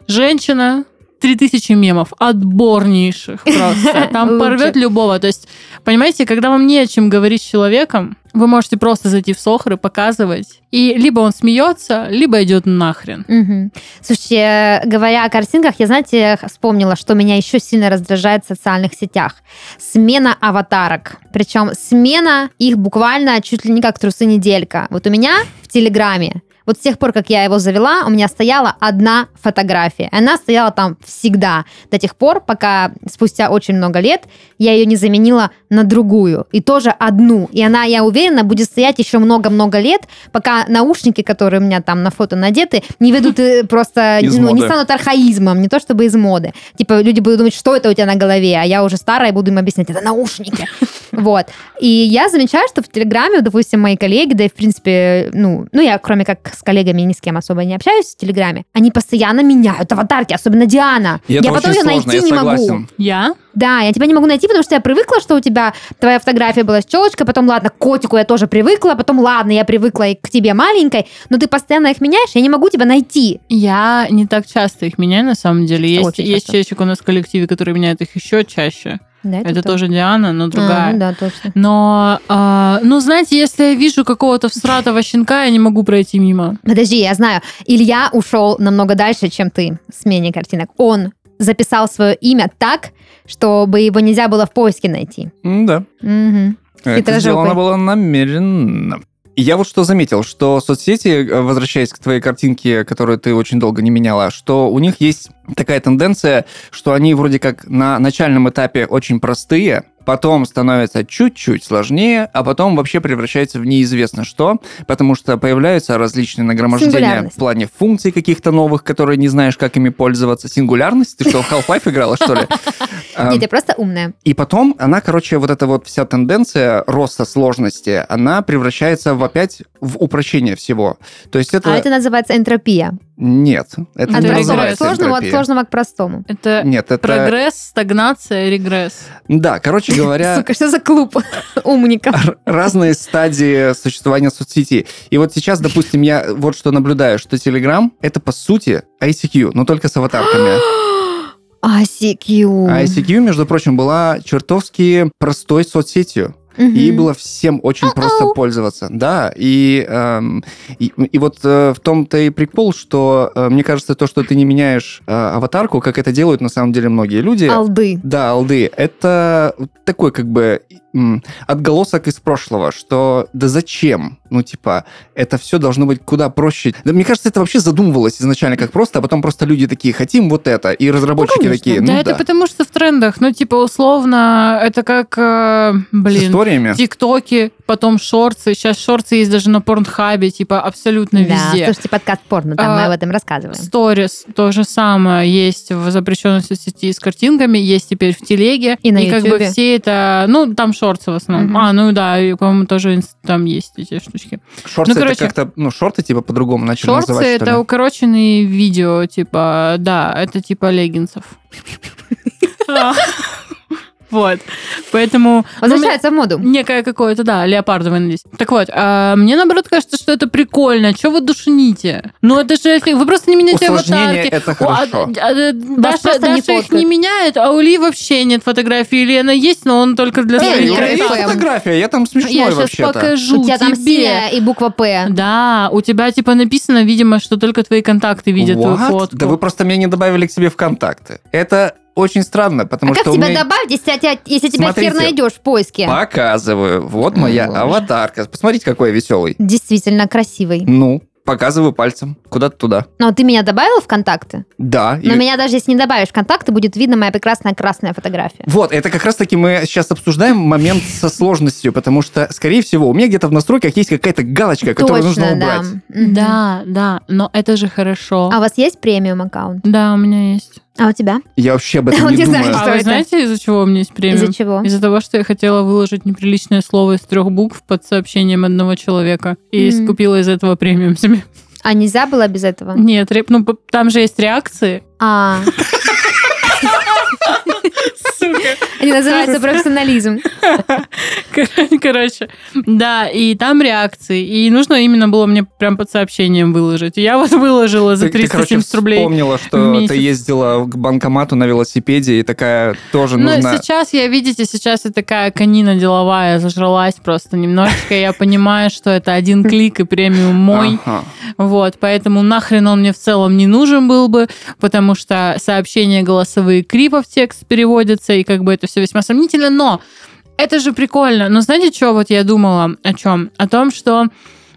Женщина, 3000 мемов, отборнейших просто. Там порвет любого. То есть, понимаете, когда вам не о чем говорить с человеком, вы можете просто зайти в Сохр и показывать. И либо он смеется, либо идет нахрен. Мгм. Слушайте, говоря о картинках, я, знаете, вспомнила, что меня еще сильно раздражает в социальных сетях. Смена аватарок. Причем смена их буквально чуть ли не как трусы неделька. Вот у меня в Телеграме Вот с тех пор, как я его завела, у меня стояла одна фотография. Она стояла там всегда. До тех пор, пока спустя очень много лет я ее не заменила на другую. И тоже одну. И она, я уверена, будет стоять еще много-много лет, пока наушники, которые у меня там на фото надеты, не ведут э, просто, ну, не станут архаизмом, не то чтобы из моды. Типа люди будут думать, что это у тебя на голове, а я уже старая и буду им объяснять, это наушники. Вот. И я замечаю, что в Телеграме, допустим, мои коллеги, да и в принципе, ну, ну я кроме как с коллегами ни с кем особо не общаюсь в Телеграме, они постоянно меняют аватарки, особенно Диана. И это я потом очень ее сложно, найти я не могу. Я? Да, я тебя не могу найти, потому что я привыкла, что у тебя твоя фотография была с челочкой, потом, ладно, к котику я тоже привыкла, потом, ладно, я привыкла и к тебе маленькой, но ты постоянно их меняешь, я не могу тебя найти. Я не так часто их меняю, на самом деле. Есть, Очень есть часто. человечек у нас в коллективе, который меняет их еще чаще. Да, Это, кто? тоже Диана, но другая. А, ну да, точно. Но, а, ну, знаете, если я вижу какого-то всратого щенка, я не могу пройти мимо. Подожди, я знаю. Илья ушел намного дальше, чем ты в смене картинок. Он записал свое имя так, чтобы его нельзя было в поиске найти. Да. Мгм. Это Хитрожопый. сделано было намеренно. Я вот что заметил, что соцсети, э, возвращаясь к твоей картинке, которую ты очень долго не меняла, что у них есть такая тенденция, что они вроде как на начальном этапе очень простые, потом становятся чуть-чуть сложнее, а потом вообще превращаются в неизвестно что, потому что появляются различные нагромождения в плане функций каких-то новых, которые не знаешь, как ими пользоваться. Сингулярность? Ты что, в Half-Life играла, что ли? Нет, я просто умная. и потом она, короче, вот эта вот вся тенденция роста сложности, она превращается в опять в упрощение всего. То есть это... А это называется энтропия. Нет, это А От не называется сложному, от энтропия. сложного к простому. Это Нет, это... прогресс, стагнация, регресс. Да, короче говоря, Сука, что за клуб умников? р- разные стадии существования соцсети. И вот сейчас, допустим, я вот что наблюдаю, что Telegram — это, по сути, ICQ, но только с аватарками. ICQ. А ICQ, между прочим, была чертовски простой соцсетью. Мгм. И было всем очень просто пользоваться. Да, и, эм, и, и вот э, в том-то и прикол, что э, мне кажется, то, что ты не меняешь э, аватарку, как это делают на самом деле многие люди. Алды. Да, алды. Это такой как бы отголосок из прошлого, что да зачем? Ну, типа, это все должно быть куда проще. Да, мне кажется, это вообще задумывалось изначально как просто, а потом просто люди такие, хотим вот это. И разработчики конечно. такие, да, ну это да. потому что в трендах. Ну, типа, условно, это как, э, С блин, историями. тиктоки, потом шорты. Сейчас шорты есть даже на порнхабе, типа, абсолютно Да, везде. слушайте подкаст порно, там мы А, об этом рассказываем. Сторис то же самое есть в запрещенной соцсети с картинками, есть теперь в телеге. И на как бы все это... Ну, там шорты в основном. Мгм. А, ну да, и, по-моему, тоже там есть эти штучки. Шорты Ну, короче, это как-то, ну, шорты типа по-другому начали Шорты называть, ли? это укороченные видео, типа, да, это типа леггинсов. Вот. Поэтому... ну, Возвращается в моду. Некое какое-то, да, леопардовое надеюсь. Так вот, а, мне наоборот кажется, что это прикольно. Что вы душните? Ну, это же Вы просто не меняете Усложнение аватарки. это О, а- хорошо. а, а, Даша, просто не Даша их фоткают. не меняет, а у Ли вообще нет фотографии. Или она есть, но он только для Эй, своих у меня есть Ой, контактов. фотография, я там смешной Я сейчас покажу У тебя там тебе. синяя и буква П. Да, у тебя типа написано, видимо, что только твои контакты видят твою What? фотку. Да вы просто меня не добавили к себе в контакты. Это очень странно, потому А как что у тебя меня... добавить, если тебя, если тебя Смотрите. хер найдешь в поиске? Показываю. Вот моя Боже. аватарка. Посмотрите, какой я веселый. Действительно красивый. Ну, показываю пальцем. Куда-то туда. Но ты меня добавил в контакты? Да. Но и- меня даже если не добавишь в контакты, будет видно моя прекрасная красная фотография. Вот, это как раз-таки мы сейчас обсуждаем момент со сложностью, потому что, скорее всего, у меня где-то в настройках есть какая-то галочка, которую нужно Точно, да. убрать. Да, да, но это же хорошо. А у вас есть премиум аккаунт? Да, у меня есть. А у тебя? Я вообще об этом Он не не думаю. знает, А Что вы это? знаете, из-за чего у меня есть премиум? Из-за чего? Из-за того, что я хотела выложить неприличное слово из трех букв под сообщением одного человека. И Мгм. скупила из этого премиум себе. А нельзя было без этого? Нет, ну там же есть реакции. А. они называются профессионализм. Короче, да, и там реакции. И нужно именно было мне прям под сообщением выложить. Я вот выложила за Ты, ты, короче, 370 рублей. вспомнила, что ты ездила к банкомату на велосипеде, и такая тоже Ну, нужна... сейчас я, видите, сейчас я такая конина деловая, зажралась просто немножечко. Я понимаю, что это один клик и премиум мой. Вот, поэтому нахрен он мне в целом не нужен был бы, потому что сообщения голосовые криво в текст переводятся, и как бы это все весьма сомнительно, но это же прикольно. Но знаете, что вот я думала о чем? О том, что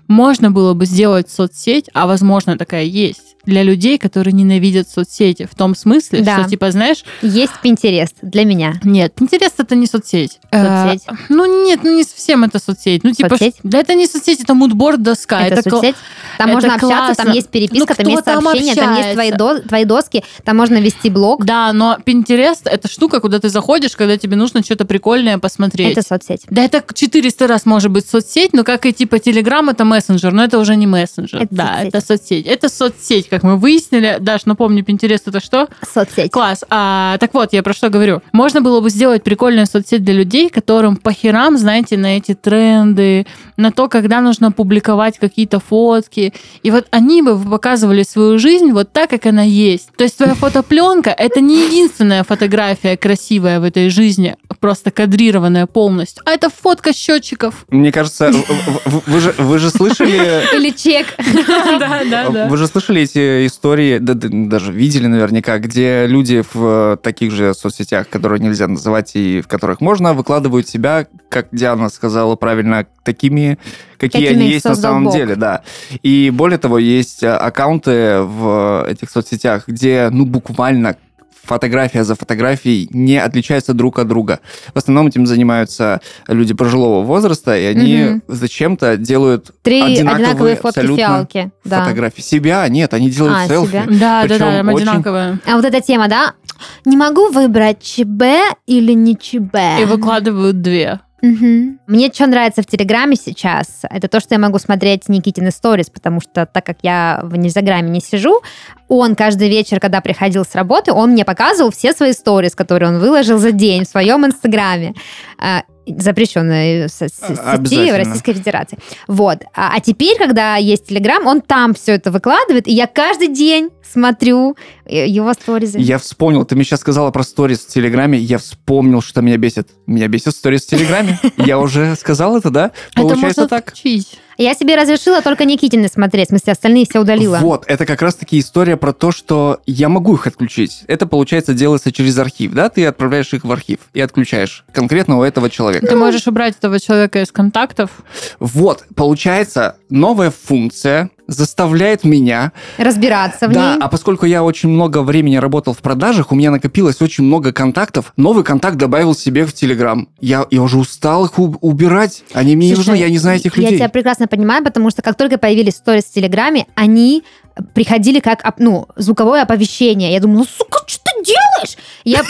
можно было бы сделать соцсеть, а возможно такая есть, для людей, которые ненавидят соцсети. В том смысле, Да. что, типа, знаешь, Есть Pinterest для меня. нет, Pinterest это не соцсеть. Соцсеть. Э, ну нет, ну не совсем это соцсеть. Ну типа, Соцсеть? да это не соцсеть, это мудборд доска. это кла- соцсеть. Там это можно общаться, там классно. есть переписка, Ну, там есть там сообщения, там есть твои, общается? до- твои доски, там можно вести блог. Да, но Pinterest это штука, куда ты заходишь, когда тебе нужно что-то прикольное посмотреть. Это соцсеть. Да, это 400 раз может быть соцсеть, но как и типа Telegram, это мессенджер, но это уже не мессенджер. Это да, соцсеть. это соцсеть. Это соцсеть, как мы выяснили. Даш, напомни, Pinterest это что? Соцсеть. Класс. А, так вот, я про что говорю. Можно было бы сделать прикольную соцсеть для людей, которым по херам, знаете, на эти тренды, на то, когда нужно публиковать какие-то фотки. И вот они бы показывали свою жизнь вот так, как она есть. То есть твоя фотопленка — это не единственная фотография красивая в этой жизни, просто кадрированная полностью, а это фотка счетчиков. Мне кажется, вы же, вы же слышали... Или чек. Да, да, Вы же слышали эти истории, да, да, даже видели наверняка, где люди в э, таких же соцсетях, которые нельзя называть и в которых можно, выкладывают себя, как Диана сказала правильно, такими, какие Какими они есть на самом Бог. деле, да. И более того, есть э, аккаунты в этих соцсетях, где, ну, буквально фотография за фотографией не отличаются друг от друга. В основном этим занимаются люди пожилого возраста, и они Мгм. зачем-то делают Три одинаковые одинаковые фотки абсолютно фиалки. Да. фотографии. Себя нет, они делают А, селфи. себя. Да, да, Причем да, очень- одинаковые. А вот эта тема, да? Не могу выбрать ЧБ или не ЧБ. И выкладывают две. Мгм. Мне что нравится в Телеграме сейчас, это то, что я могу смотреть Никитины сторис, потому что так как я в Инстаграме не сижу, он каждый вечер, когда приходил с работы, он мне показывал все свои сторис, которые он выложил за день в своем Инстаграме. А, запрещенной сети в. Российской Федерации. Вот. А, а теперь, когда есть Телеграм, он там все это выкладывает, и я каждый день смотрю его сторизы. Я вспомнил, ты мне сейчас сказала про сторис в Телеграме, я вспомнил, что меня бесит. Меня бесит сторис в Телеграме. Я уже сказал это, да? Получается так. Я себе разрешила только Никитины смотреть, в смысле, остальные все удалила. Вот, это как раз-таки история про то, что я могу их отключить. Это, получается, делается через архив, да? Ты отправляешь их в архив и отключаешь конкретно у этого человека. Ты можешь убрать этого человека из контактов. Вот, получается, новая функция заставляет меня Разбираться в да, ней. а поскольку я очень много времени работал в продажах, у меня накопилось очень много контактов. Новый контакт добавил себе в Телеграм. Я, я уже устал их убирать. Они мне не Слушай, нужны, я не знаю этих Я людей. тебя прекрасно понимаю, потому что как только появились сторис в Телеграме, они приходили как ну, звуковое оповещение. Я думаю, ну, сука, что ты делаешь? Я,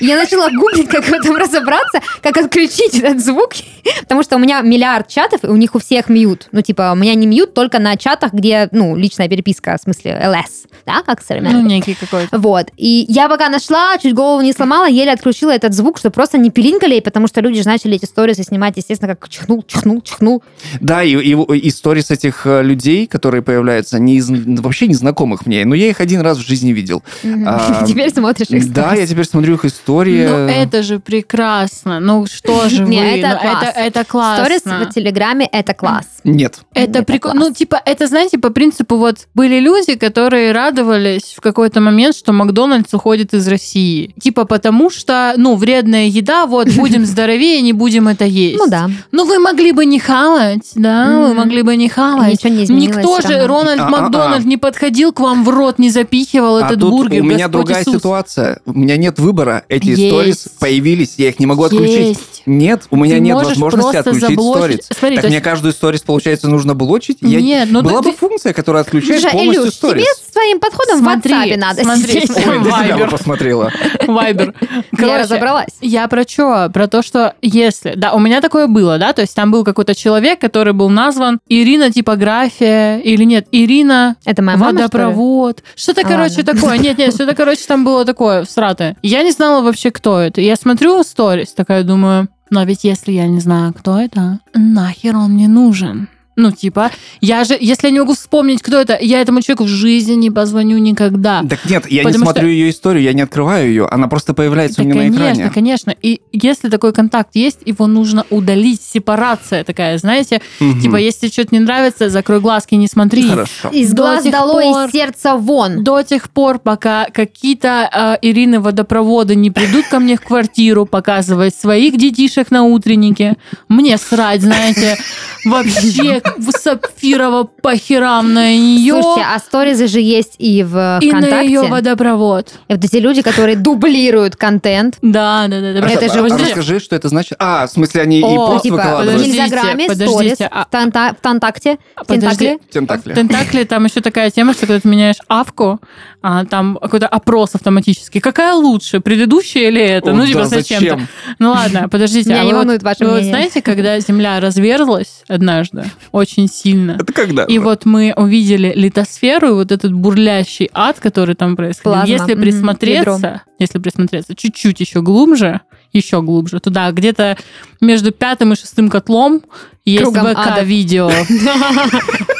я начала гуглить, как в этом разобраться, как отключить этот звук, потому что у меня миллиард чатов, и у них у всех мьют. Ну, типа, у меня не мьют только на чатах, где, ну, личная переписка, в смысле, ЛС, да, как современно. Ну, некий какой-то. Вот. И я пока нашла, чуть голову не сломала, еле отключила этот звук, чтобы просто не пилинкали, потому что люди же начали эти сторисы снимать, естественно, как чихнул, чихнул, чихнул. Да, и, и, и сторис этих э, людей, которые появляются, не из- вообще незнакомых мне, но я их один раз в жизни видел. А, Теперь смотришь их Да, я теперь смотрю их истории. Ну, это же прекрасно. Ну, что же вы? Не, это Ну, класс. это, это классно. Сторис в Телеграме — это класс. Нет. Это Это прикольно. Ну, типа, это, знаете, по принципу, вот были люди, которые радовались в какой-то момент, что Макдональдс уходит из России. Типа, потому что, ну, вредная еда, вот, будем здоровее, не будем это есть. Ну да. Ну, вы могли бы не хавать, да, вы могли бы не хавать. Ничего не изменилось Никто же. Рональд А-а-а. Макдональд, не подходил к вам в рот, не запихивал а этот тут бургер. у меня Господь другая Иисус. ситуация. У меня нет выбора. Эти Есть. сторис появились, я их не могу отключить. Есть. Нет, у меня Ты нет возможности отключить заблочить. сторис. Смотри, так то мне есть- каждую сторис, получается, нужно блочить? Я- Нет, ну Была ты- бы функция, которая отключает Слушай, полностью Илюш, сторис. тебе с твоим подходом Смотри, в WhatsApp надо смотри, сидеть. Ой, себя Вайбер. посмотрела. Вайбер. Я Короче, разобралась. Я про что? Про то, что если... Да, у меня такое было, да? То есть там был какой-то человек, который был назван Ирина типография или нет, Ирина Это моя мама, водопровод. Что-то, А, короче, ладно. такое. Нет, нет, что-то, короче, там было такое всратое. Я не знала вообще, кто это. Я смотрю сторис, такая думаю, но ведь если я не знаю, кто это, нахер он мне нужен? Ну, типа, я же, если я не могу вспомнить, кто это, я этому человеку в жизни не позвоню никогда. Так нет, я не смотрю что- ее историю, я не открываю ее, она просто появляется Да, у меня на конечно, экране. конечно. И если такой контакт есть, его нужно удалить. Сепарация такая, знаете. Мгм. Типа, если что-то не нравится, закрой глазки, не смотри. Хорошо. Из До глаз долой, пор- из сердца вон. До тех пор, пока какие-то э, Ирины водопроводы не придут ко мне в квартиру показывать своих детишек на утреннике, мне срать, знаете, вообще сапфирово по херам на нее Слушайте, а сторизы же есть и в и на ВКонтакте. ее водопровод. И вот эти люди, которые дублируют контент. Да, да, да. да. Это А- же а уже- Расскажи, что это значит. А, в смысле, они и О, пост типа, в выкладывают? подожди. Инстаграме, подождите, сторис, а- в Танта- ВКонтакте, в Подожди. Тентакле. Тентакли. В Тентакле там еще такая тема, что когда ты меняешь авку, а, там какой-то опрос автоматический. Какая лучше, предыдущая или это? О, ну, типа, да, зачем-то. зачем? Ну ладно, подождите. Меня а не вы вот- волнует ваше вы вот мнение. знаете, когда Земля разверзлась однажды очень сильно, Это когда? и вот мы увидели литосферу и вот этот бурлящий ад, который там происходил. Плазма, Если присмотреться, ядро. если присмотреться чуть-чуть еще глубже, еще глубже, туда где-то между пятым и шестым котлом есть Кругом ада. ВК-видео.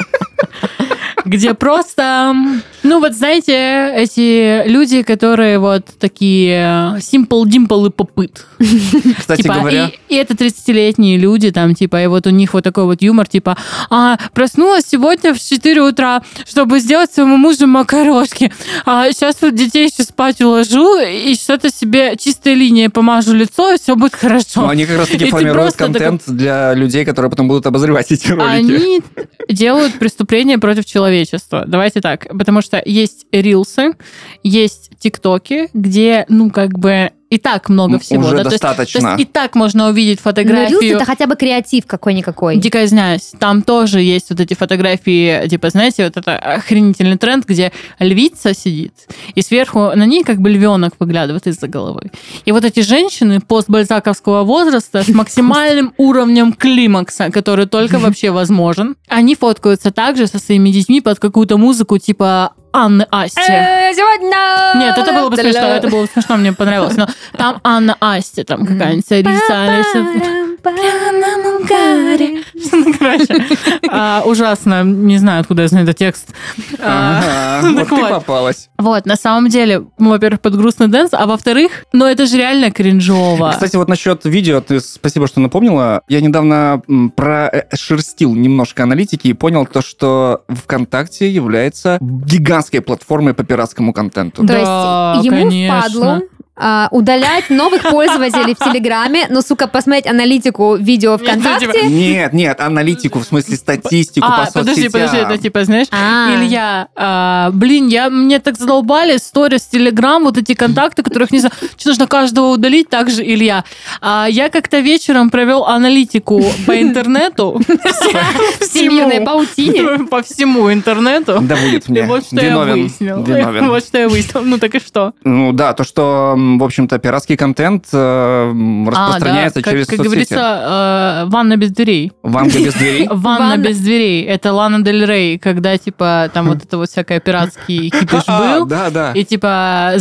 Где просто, ну вот знаете, эти люди, которые вот такие simple dimple и попыт. Кстати Типа, говоря, и, и это 30-летние люди, там, типа, и вот у них вот такой вот юмор, типа, а, проснулась сегодня в 4 утра, чтобы сделать своему мужу макарошки. А сейчас вот детей еще спать уложу, и что-то себе чистой линией помажу лицо, и все будет хорошо. ну, они как раз И таки ты формируют контент для людей, которые потом будут обозревать эти ролики. Они делают преступления против человечества. Давайте так. Потому что есть рилсы, есть тиктоки, где, ну, как бы и так много М, всего. уже да, то есть- достаточно. То есть, и так можно увидеть Но фотографию. Reels это хотя бы креатив какой-никакой. Дико извиняюсь, там тоже есть вот эти фотографии, типа, знаете, вот это охренительный тренд, где львица сидит, и сверху на ней как бы львенок выглядывает из-за головы. И вот эти женщины постбальзаковского возраста с максимальным уровнем климакса, который только вообще возможен, они фоткаются также со своими детьми под какую-то музыку типа Анны Асти. Э, Сегодня... Нет, это было бы смешно, это было бы смешно, мне понравилось. Но там Анна Асти, там какая-нибудь короче, а, ужасно. Не знаю, откуда я знаю этот текст. А, вот ты попалась. Вот, на самом деле, во-первых, под грустный dance, а во-вторых, ну это же реально кринжово. Кстати, вот насчет видео, ты спасибо, что напомнила. Я недавно прошерстил немножко аналитики и понял то, что ВКонтакте является гигантской платформой по пиратскому контенту. То Да, есть ему конечно. впадлу а, удалять новых пользователей в Телеграме, но, сука, посмотреть аналитику видео ну, ВКонтакте. Нет, нет, аналитику, в смысле статистику А, по подожди, соцсетям. подожди, это типа, знаешь, А. Илья, а, блин, я, мне так задолбали сторис, телеграм, вот эти контакты, которых не знаю, что нужно каждого удалить, так же Илья. А, я как-то вечером провел аналитику по интернету. Всемирной паутине. По всему интернету. Да будет мне. вот что я выяснил. Вот что я выяснил. Ну так и что? Ну да, то, что, в общем-то, пиратский контент э, м, распространяется А, да, через как, как соцсети. говорится, э, ванна без дверей. Ванга без дверей. Ванна без дверей. Это Лана Дель Рей, когда, типа, там вот это вот всякое пиратский кипиш А, был. Да, да. И, типа.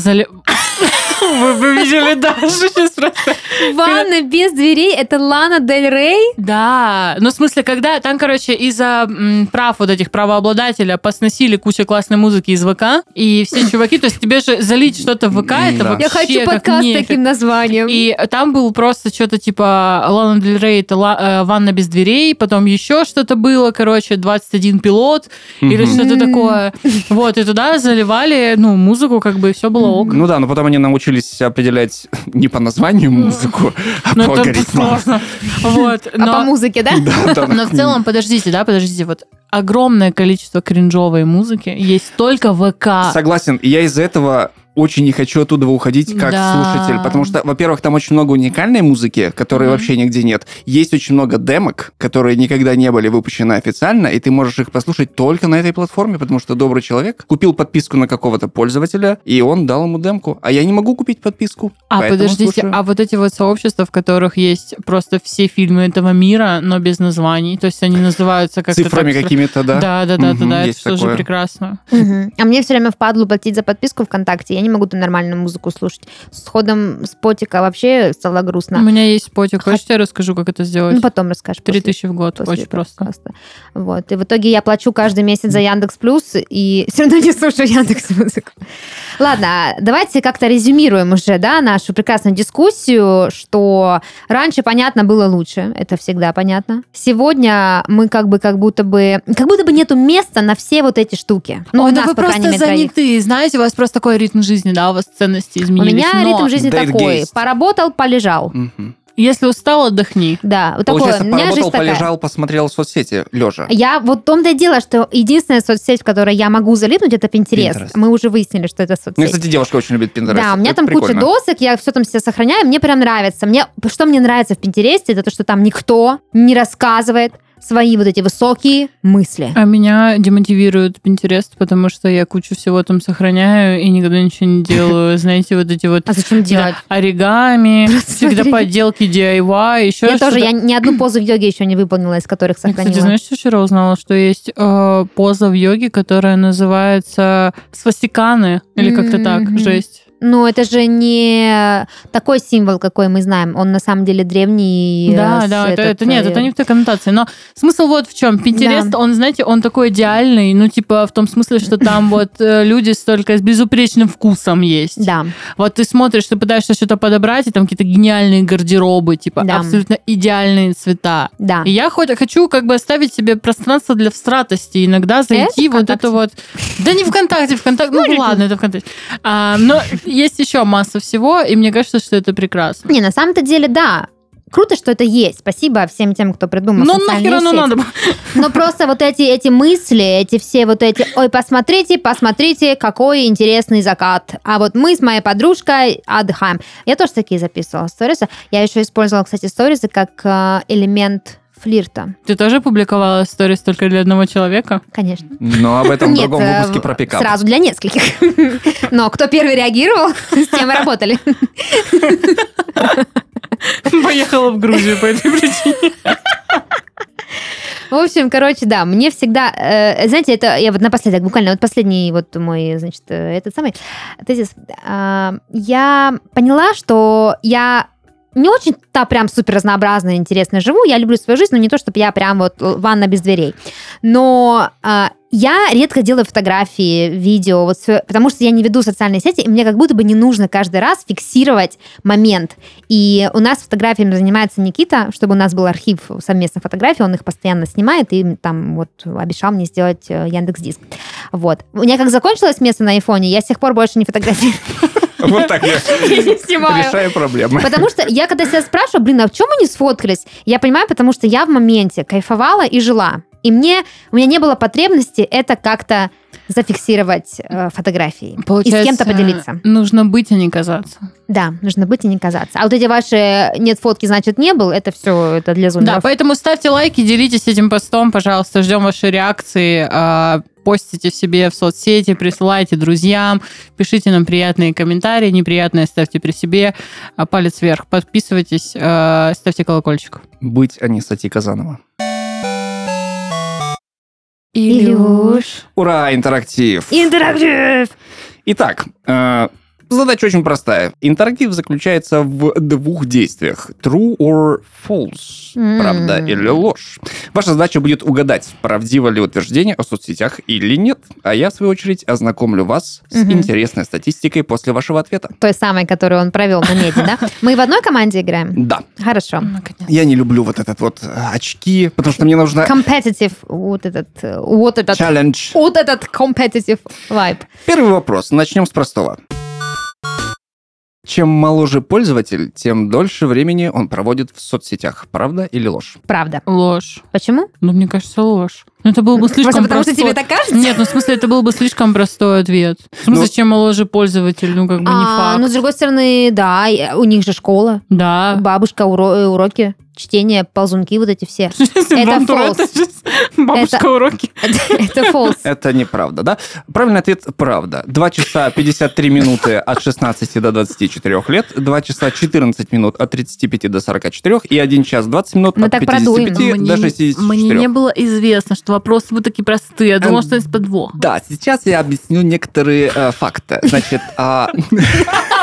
Вы вы видели Дашу сейчас просто? Ванна без дверей — это Лана Дель Рей? Да, ну в смысле, когда там, короче, из-за прав вот этих правообладателя посносили кучу классной музыки из ВК, и все чуваки, то есть тебе же залить что-то в ВК, это вообще Я хочу как подкаст с таким названием. И там был просто что-то типа Лана Дель Рей, это э, ванна без дверей, потом еще что-то было, короче, 21 пилот или что-то такое. Вот, и туда заливали, ну, музыку, как бы, все было ок. Ну да, но потом они научились определять не по названию музыку, а Ну, по алгоритмам. А по музыке, да? Да, да. Но в целом, подождите, да, подождите, вот огромное количество кринжовой музыки есть только в ВК. Согласен. И я из-за этого очень не хочу оттуда уходить как Да. слушатель, потому что, во-первых, там очень много уникальной музыки, которой Мгм. вообще нигде нет. Есть очень много демок, которые никогда не были выпущены официально, и ты можешь их послушать только на этой платформе, потому что добрый человек купил подписку на какого-то пользователя, и он дал ему демку. А я не могу купить подписку. А подождите, слушаю. а вот эти вот сообщества, в которых есть просто все фильмы этого мира, но без названий, то есть они называются как-то Цифрами так- какими-то, да? Да, да, да, да, Мгм, да, это есть тоже такое. прекрасно. Мгм. А мне все время впадлу платить за подписку ВКонтакте. Я не могу там нормальную музыку слушать. С ходом спотика вообще стало У грустно. меня есть спотик, хочешь, я расскажу, как это сделать? Ну, потом расскажешь. Три тысячи в год, очень просто. подкаста. Вот. И в итоге я плачу каждый месяц за Яндекс Плюс и все равно не слушаю Яндекс Музыку. Ладно, давайте как-то резюмируем уже, да, нашу прекрасную дискуссию, что раньше, понятно, было лучше, это всегда понятно. Сегодня мы как бы, как будто бы, как будто бы нету места на все вот эти штуки. Ну, Ой, у нас, вы по просто мере, заняты, знаете, у вас просто такой ритм жизни, да, у вас ценности У изменились. меня но- ритм жизни Дейтгейст. такой. Поработал, полежал. Мгм. Если устал, отдохни. Да, вот такое. Получается, У меня жизнь поработал, такая. полежал, посмотрел соцсети, лежа. Я вот в том-то и дело, что единственная соцсеть, в которой я могу залипнуть, это Pinterest. Pinterest. Мы уже выяснили, что это соцсеть. Ну, кстати, девушка очень любит Pinterest. Да, у меня Это там куча прикольно. досок, я все там себе сохраняю, мне прям нравится. Мне, что мне нравится в Пинтересте, это то, что там никто не рассказывает свои вот эти высокие мысли. А меня демотивирует Pinterest, потому что я кучу всего там сохраняю и никогда ничего не делаю. Знаете, вот эти вот А зачем делать? оригами, всегда поделки DIY, еще Я тоже, я ни одну позу в йоге еще не выполнила, из которых сохранила. кстати, знаешь, что вчера узнала? Что есть э, поза в йоге, которая называется свастиканы, или как-то так, жесть. Ну, это же не такой символ, какой мы знаем. Он на самом деле древний. Да, да, это, это нет, это не в той коннотации. Но смысл вот в чем. Pinterest, он, знаете, он такой идеальный, ну, типа, в том смысле, что там вот э, люди столько с безупречным вкусом есть. Да, Вот ты смотришь, ты пытаешься что-то подобрать, и там какие-то гениальные гардеробы, типа, Да. абсолютно идеальные цвета. да. И я хоть хочу как бы оставить себе пространство для встратости, иногда зайти вот ВКонтакте? это вот... Да не ВКонтакте, ВКонтакте, ну ладно, это ВКонтакте. А, но есть еще масса всего, и мне кажется, что это прекрасно. Не, на самом-то деле, да. Круто, что это есть. Спасибо всем тем, кто придумал Ну социальные нахер оно надо? Но просто вот эти, эти мысли, эти все вот эти, ой, посмотрите, посмотрите, какой интересный закат. А вот мы с моей подружкой отдыхаем. Я тоже такие записывала сторисы. Я еще использовала, кстати, сторисы как э, элемент флирта. Ты тоже публиковала сторис только для одного человека? Конечно. Но об этом в другом э, выпуске про пикап. Сразу для нескольких. Но кто первый реагировал, с тем и работали. Поехала в Грузию по этой причине. В общем, короче, да, мне всегда, э, знаете, это я вот напоследок, буквально вот последний вот мой, значит, э, этот самый тезис. А, я поняла, что я не очень-то прям супер разнообразно и интересно живу. Я люблю свою жизнь, но не то, чтобы я прям вот э, ванна без дверей. Но а, я редко делаю фотографии, видео, вот потому что я не веду социальные сети, и мне как будто бы не нужно каждый раз фиксировать момент. И у нас фотографиями занимается Никита, чтобы у нас был архив совместных фотографий, он их постоянно снимает, и там вот обещал мне сделать э, Яндекс.Диск. Вот. У меня как закончилось место на айфоне, я с тех пор больше не фотографирую. Вот так я не снимаю. решаю проблемы. Потому что я когда себя спрашиваю, блин, а в чем мы не сфоткались? Я понимаю, потому что я в моменте кайфовала и жила. И мне, у меня не было потребности это как-то зафиксировать э, фотографией. и с кем-то поделиться. нужно быть, а не казаться. Да, нужно быть и не казаться. А вот эти ваши нет фотки, значит не был, это все это для Да, зумеров. поэтому ставьте лайки, делитесь этим постом, пожалуйста, ждем ваши реакции, а, постите в себе в соцсети, присылайте друзьям, пишите нам приятные комментарии, неприятные ставьте при себе, а, палец вверх, подписывайтесь, а, ставьте колокольчик. Быть, а не Сати Казанова. Илюш. Ура, интерактив! Интерактив! Итак, э, задача очень простая. Интерактив заключается в двух действиях. True or false. М. Правда или ложь. Ваша задача будет угадать, правдиво ли утверждение о соцсетях или нет. А я, в свою очередь, ознакомлю вас с Мгм. интересной статистикой после вашего ответа. Той самой, которую он провел на меди, да? Мы в одной команде играем? Да. Хорошо. Я не люблю вот этот вот э, очки, потому что мне нужно Competitive, вот этот, э, вот этот, челлендж. вот этот competitive vibe. Первый вопрос. Начнем с простого. Чем моложе пользователь, тем дольше времени он проводит в соцсетях. Правда или ложь? Правда. Ложь. Почему? Ну, мне кажется, ложь. Ну, это было бы слишком Просто потому что простой- тебе так кажется? Нет, ну, в смысле, это был бы слишком простой ответ. В смысле, Ну- чем моложе пользователь, ну, как бы не А, факт. ну, с другой стороны, да, и у них же школа, Да. бабушка, уро- э, уроки, чтение, ползунки, вот эти все. Это сейчас Бабушка уроки. Это false. Это неправда, да? Правильный ответ – правда. 2 часа 53 минуты от 16 до 24 лет, 2 часа 14 минут от 35 до 44 и 1 час 20 минут Мы от так продуем. 55 до 64. мне не было известно, что вопросы будут такие простые. Я думала, что есть подвох. Да, сейчас я объясню некоторые э, факты. Значит, а,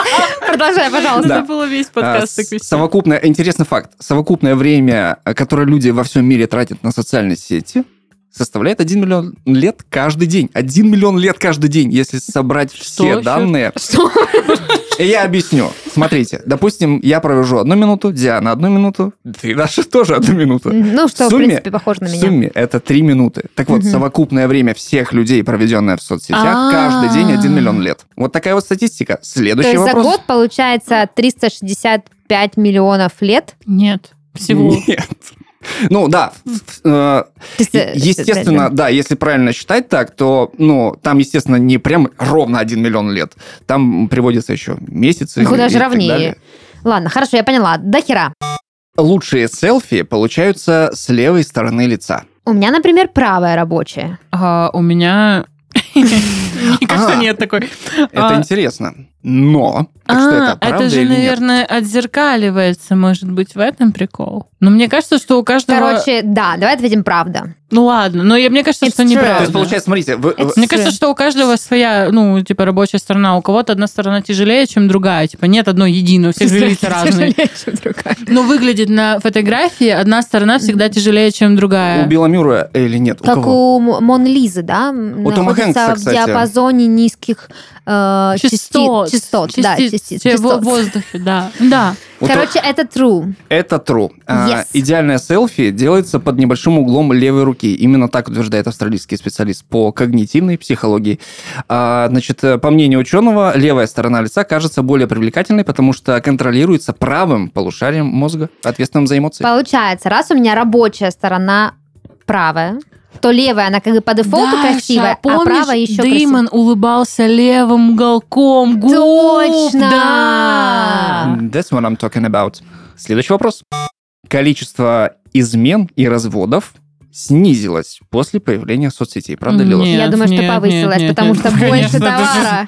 Продолжай, пожалуйста. Да. Это было весь а, подкаст вести. совокупное, интересный факт, совокупное время, э, которое люди во всем мире тратят на социальные сети, составляет 1 миллион лет каждый день. 1 миллион лет каждый день, если собрать все еще? данные. Что? И Я объясню. Смотрите, допустим, я провожу одну минуту, Диана одну минуту, ты Даша тоже одну минуту. Ну, что, В в сумме- принципе, похоже на В меня. сумме это 3 минуты. Так вот, Мгм. совокупное время всех людей, проведенное в соцсетях, А. каждый день 1 миллион лет. Вот такая вот статистика. То Следующий есть за вопрос. год получается 365 5 миллионов лет. Нет. Всего. Нет. Ну да, э, э, естественно, да, если правильно считать так, то, ну, там, естественно, не прям ровно 1 миллион лет. Там приводятся еще месяцы. Ну, куда и же так ровнее. далее. Ладно, хорошо, я поняла. До хера. Лучшие селфи получаются с левой стороны лица. У меня, например, правая рабочая. А у меня... Мне кажется, А. нет такой. Это А, интересно. Но, так что это А, правда это же, или нет? наверное, отзеркаливается, может быть, в этом прикол. Но мне кажется, что у каждого... Короче, да, давай ответим правда. Ну ладно, но я, мне кажется, It's что true. неправда. То есть, получается, смотрите, вы- Мне кажется, что у каждого своя, ну, типа, рабочая сторона. У кого-то одна сторона тяжелее, чем другая. Типа, нет одной единой, у всех же лица разные. Но выглядит на фотографии одна сторона всегда тяжелее, чем у другая. Билла Мюррея или нет? У Как у Мон Лизы, да? У Тома находится Хэнкса, в диапазоне низких э, части- Частот. частот. Да, Частиц частиц- в частот. воздухе, да. Да. Короче, это true. Это true. А, идеальное селфи делается под небольшим углом левой руки. Именно так утверждает австралийский специалист по когнитивной психологии. А, значит, э, по мнению ученого, левая сторона лица кажется более привлекательной, потому что контролируется правым полушарием мозга, ответственным за эмоции. Получается, раз у меня рабочая сторона правая, то левая, она как бы по дефолту Даша, красивая, а помнишь, правая еще Дэймон улыбался левым уголком губ. Точно! Да. That's what I'm talking about. Следующий вопрос. Количество измен и разводов снизилось после появления соцсетей. Правда ли ложь? Нет, Я думаю, что нет, повысилась, нет, потому нет, что больше товара.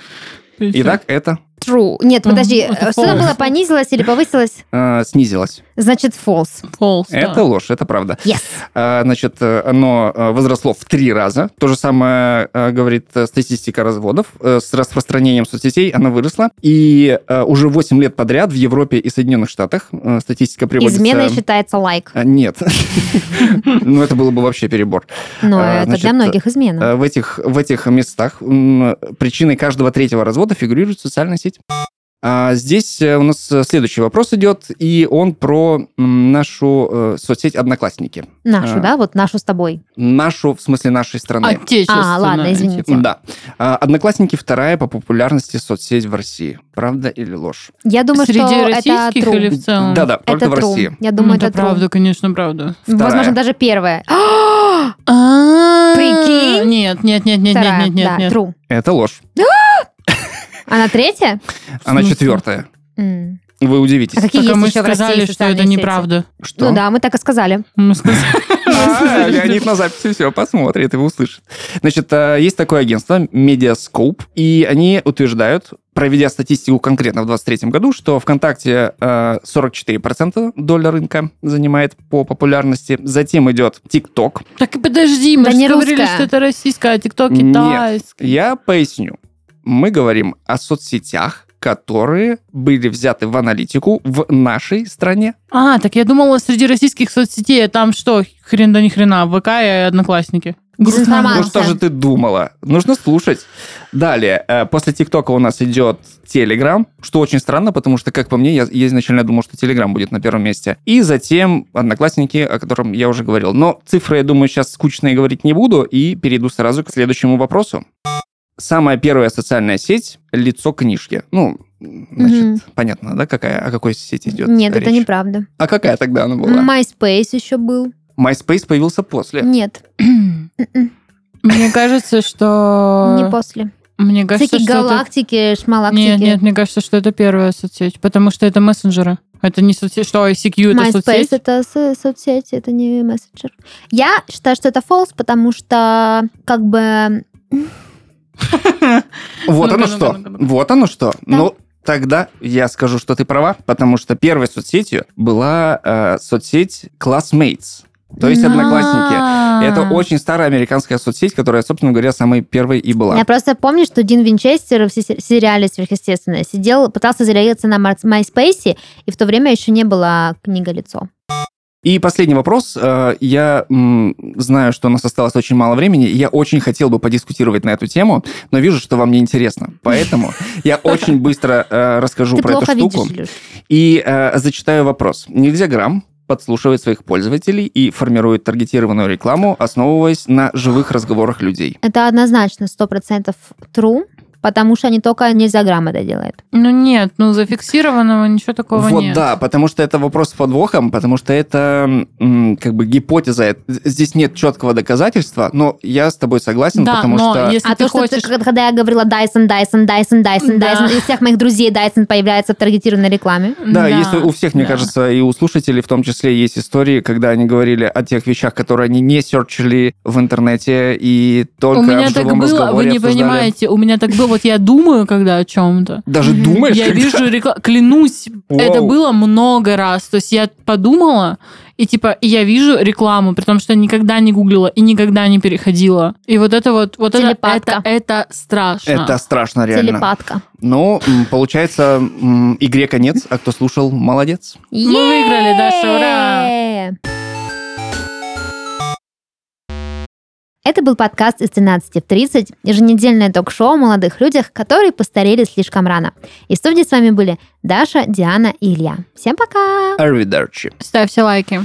Итак, это True. Нет, подожди, э, что там false. было, понизилось или повысилось? э, снизилось. Значит, false. False, да. Это ложь, это правда. Yes. А, Значит, э, оно э, возросло в три раза. То же самое э, говорит э, статистика разводов. Э, С распространением соцсетей она выросла. И э, уже 8 лет подряд в Европе и Соединенных Штатах э, статистика приводится... Изменой считается лайк. А, Нет. Ну, это было бы вообще перебор. Но А, это для многих измена. Э, В этих, в этих местах причиной каждого третьего развода фигурирует социальная сеть. А здесь э, у нас э, следующий вопрос идет, и он про нашу э, соцсеть Одноклассники. Нашу, а. да? Вот нашу с тобой. Нашу, в смысле нашей страны. Отечественная. А, ладно, извините. Да. А, Одноклассники вторая по популярности соцсеть в России. Правда или ложь? Я думаю, Среди что это российских true. или в целом? Да-да, только Это в true. России. Я Ну, думаю, это это true. правда, конечно, правда. Вторая. Возможно, даже первое. А, Прикинь? Нет, нет, нет, нет, нет, нет, нет. true. Это ложь. Она третья? Она четвертая. Вы удивитесь. А какие Только есть мы еще в России сказали, что социальные это сети? неправда. Что? Ну да, мы так и сказали. Мы сказали. А, Леонид на записи все посмотрит и услышит. Значит, а, есть такое агентство Mediascope, и они утверждают, проведя статистику конкретно в 2023 году, что ВКонтакте а, 44% доля рынка занимает по популярности. Затем идет ТикТок. Так и подожди, мы Да же не говорили, русская. что это российская, а ТикТок Нет. китайский. Я поясню. Мы говорим о соцсетях, которые были взяты в аналитику в нашей стране. А, так я думала, среди российских соцсетей там что, хрен да ни хрена, ВК и Одноклассники. Дезинформация. Ну что же ты думала? Нужно слушать. Далее, э, после ТикТока у нас идет Телеграм, что очень странно, потому что, как по мне, я, я изначально думал, что Телеграм будет на первом месте. И затем Одноклассники, о котором я уже говорил. Но цифры, я думаю, сейчас скучные говорить не буду, и перейду сразу к следующему вопросу. Самая первая социальная сеть — лицо книжки. Ну, значит, Мгм. понятно, да, какая, о какой сети идет Нет, это речь? неправда. А какая тогда она была? MySpace еще был. MySpace появился после. Нет, М-м, Мне кажется, что... не после. Мне кажется, Всякие что это- галактики, шмалактики. Нет, нет, мне кажется, что это первая соцсеть, потому что это мессенджеры. Это не соцсеть. Что, ICQ это MySpace соцсеть? это со- соцсеть, это не мессенджер. Я считаю, что это false, потому что как бы Вот оно что. Вот оно что. Ну, тогда я скажу, что ты права, потому что первой соцсетью была э, соцсеть Classmates, то есть одноклассники. Это очень старая американская соцсеть, которая, собственно говоря, самой первой и была. я просто помню, что Дин Винчестер в се- сериале «Сверхъестественное» сидел, пытался зарегаться на MySpace, и в то время еще не было книга «Лицо». И последний вопрос. Э, Я знаю, что у нас осталось очень мало времени. Я очень хотел бы подискутировать на эту тему, но вижу, что вам не интересно. Поэтому я очень быстро э, расскажу про эту штуку. И э, зачитаю вопрос. Нельзя грамм подслушивает своих пользователей и формирует таргетированную рекламу, основываясь на живых разговорах людей. Это однозначно 100% true, потому что они только нельзя грамм это делает. Ну нет, ну зафиксированного ничего такого вот нет. да, потому что это вопрос с подвохом, потому что это как бы гипотеза. Здесь нет четкого доказательства, но я с тобой согласен, Да, потому но что... если а ты то, что хочешь... ты- когда я говорила Dyson, Dyson, Dyson, Dyson, Да. Dyson, и у всех моих друзей Dyson появляется в таргетированной рекламе. Да, если у всех, мне да. кажется, и у слушателей в том числе есть истории, когда они говорили о тех вещах, которые они не серчили в интернете и только У меня в так живом было, вы не обсуждали. понимаете, у меня так было, вот я думаю, когда о чем-то. Даже думаешь, Я когда- вижу рекламу, клянусь, Вау. это было много раз. То есть я подумала, и типа и я вижу рекламу, при том, что я никогда не гуглила и никогда не переходила. И вот это вот, вот это, Телепатка. это, это страшно. Это страшно, реально. Телепатка. Ну, получается, игре конец, а кто слушал, молодец. Мы выиграли, Даша, ура! Это был подкаст из 13 в 30, еженедельное ток-шоу о молодых людях, которые постарели слишком рано. И в студии с вами были Даша, Диана и Илья. Всем пока! Arrivederci. Ставьте лайки.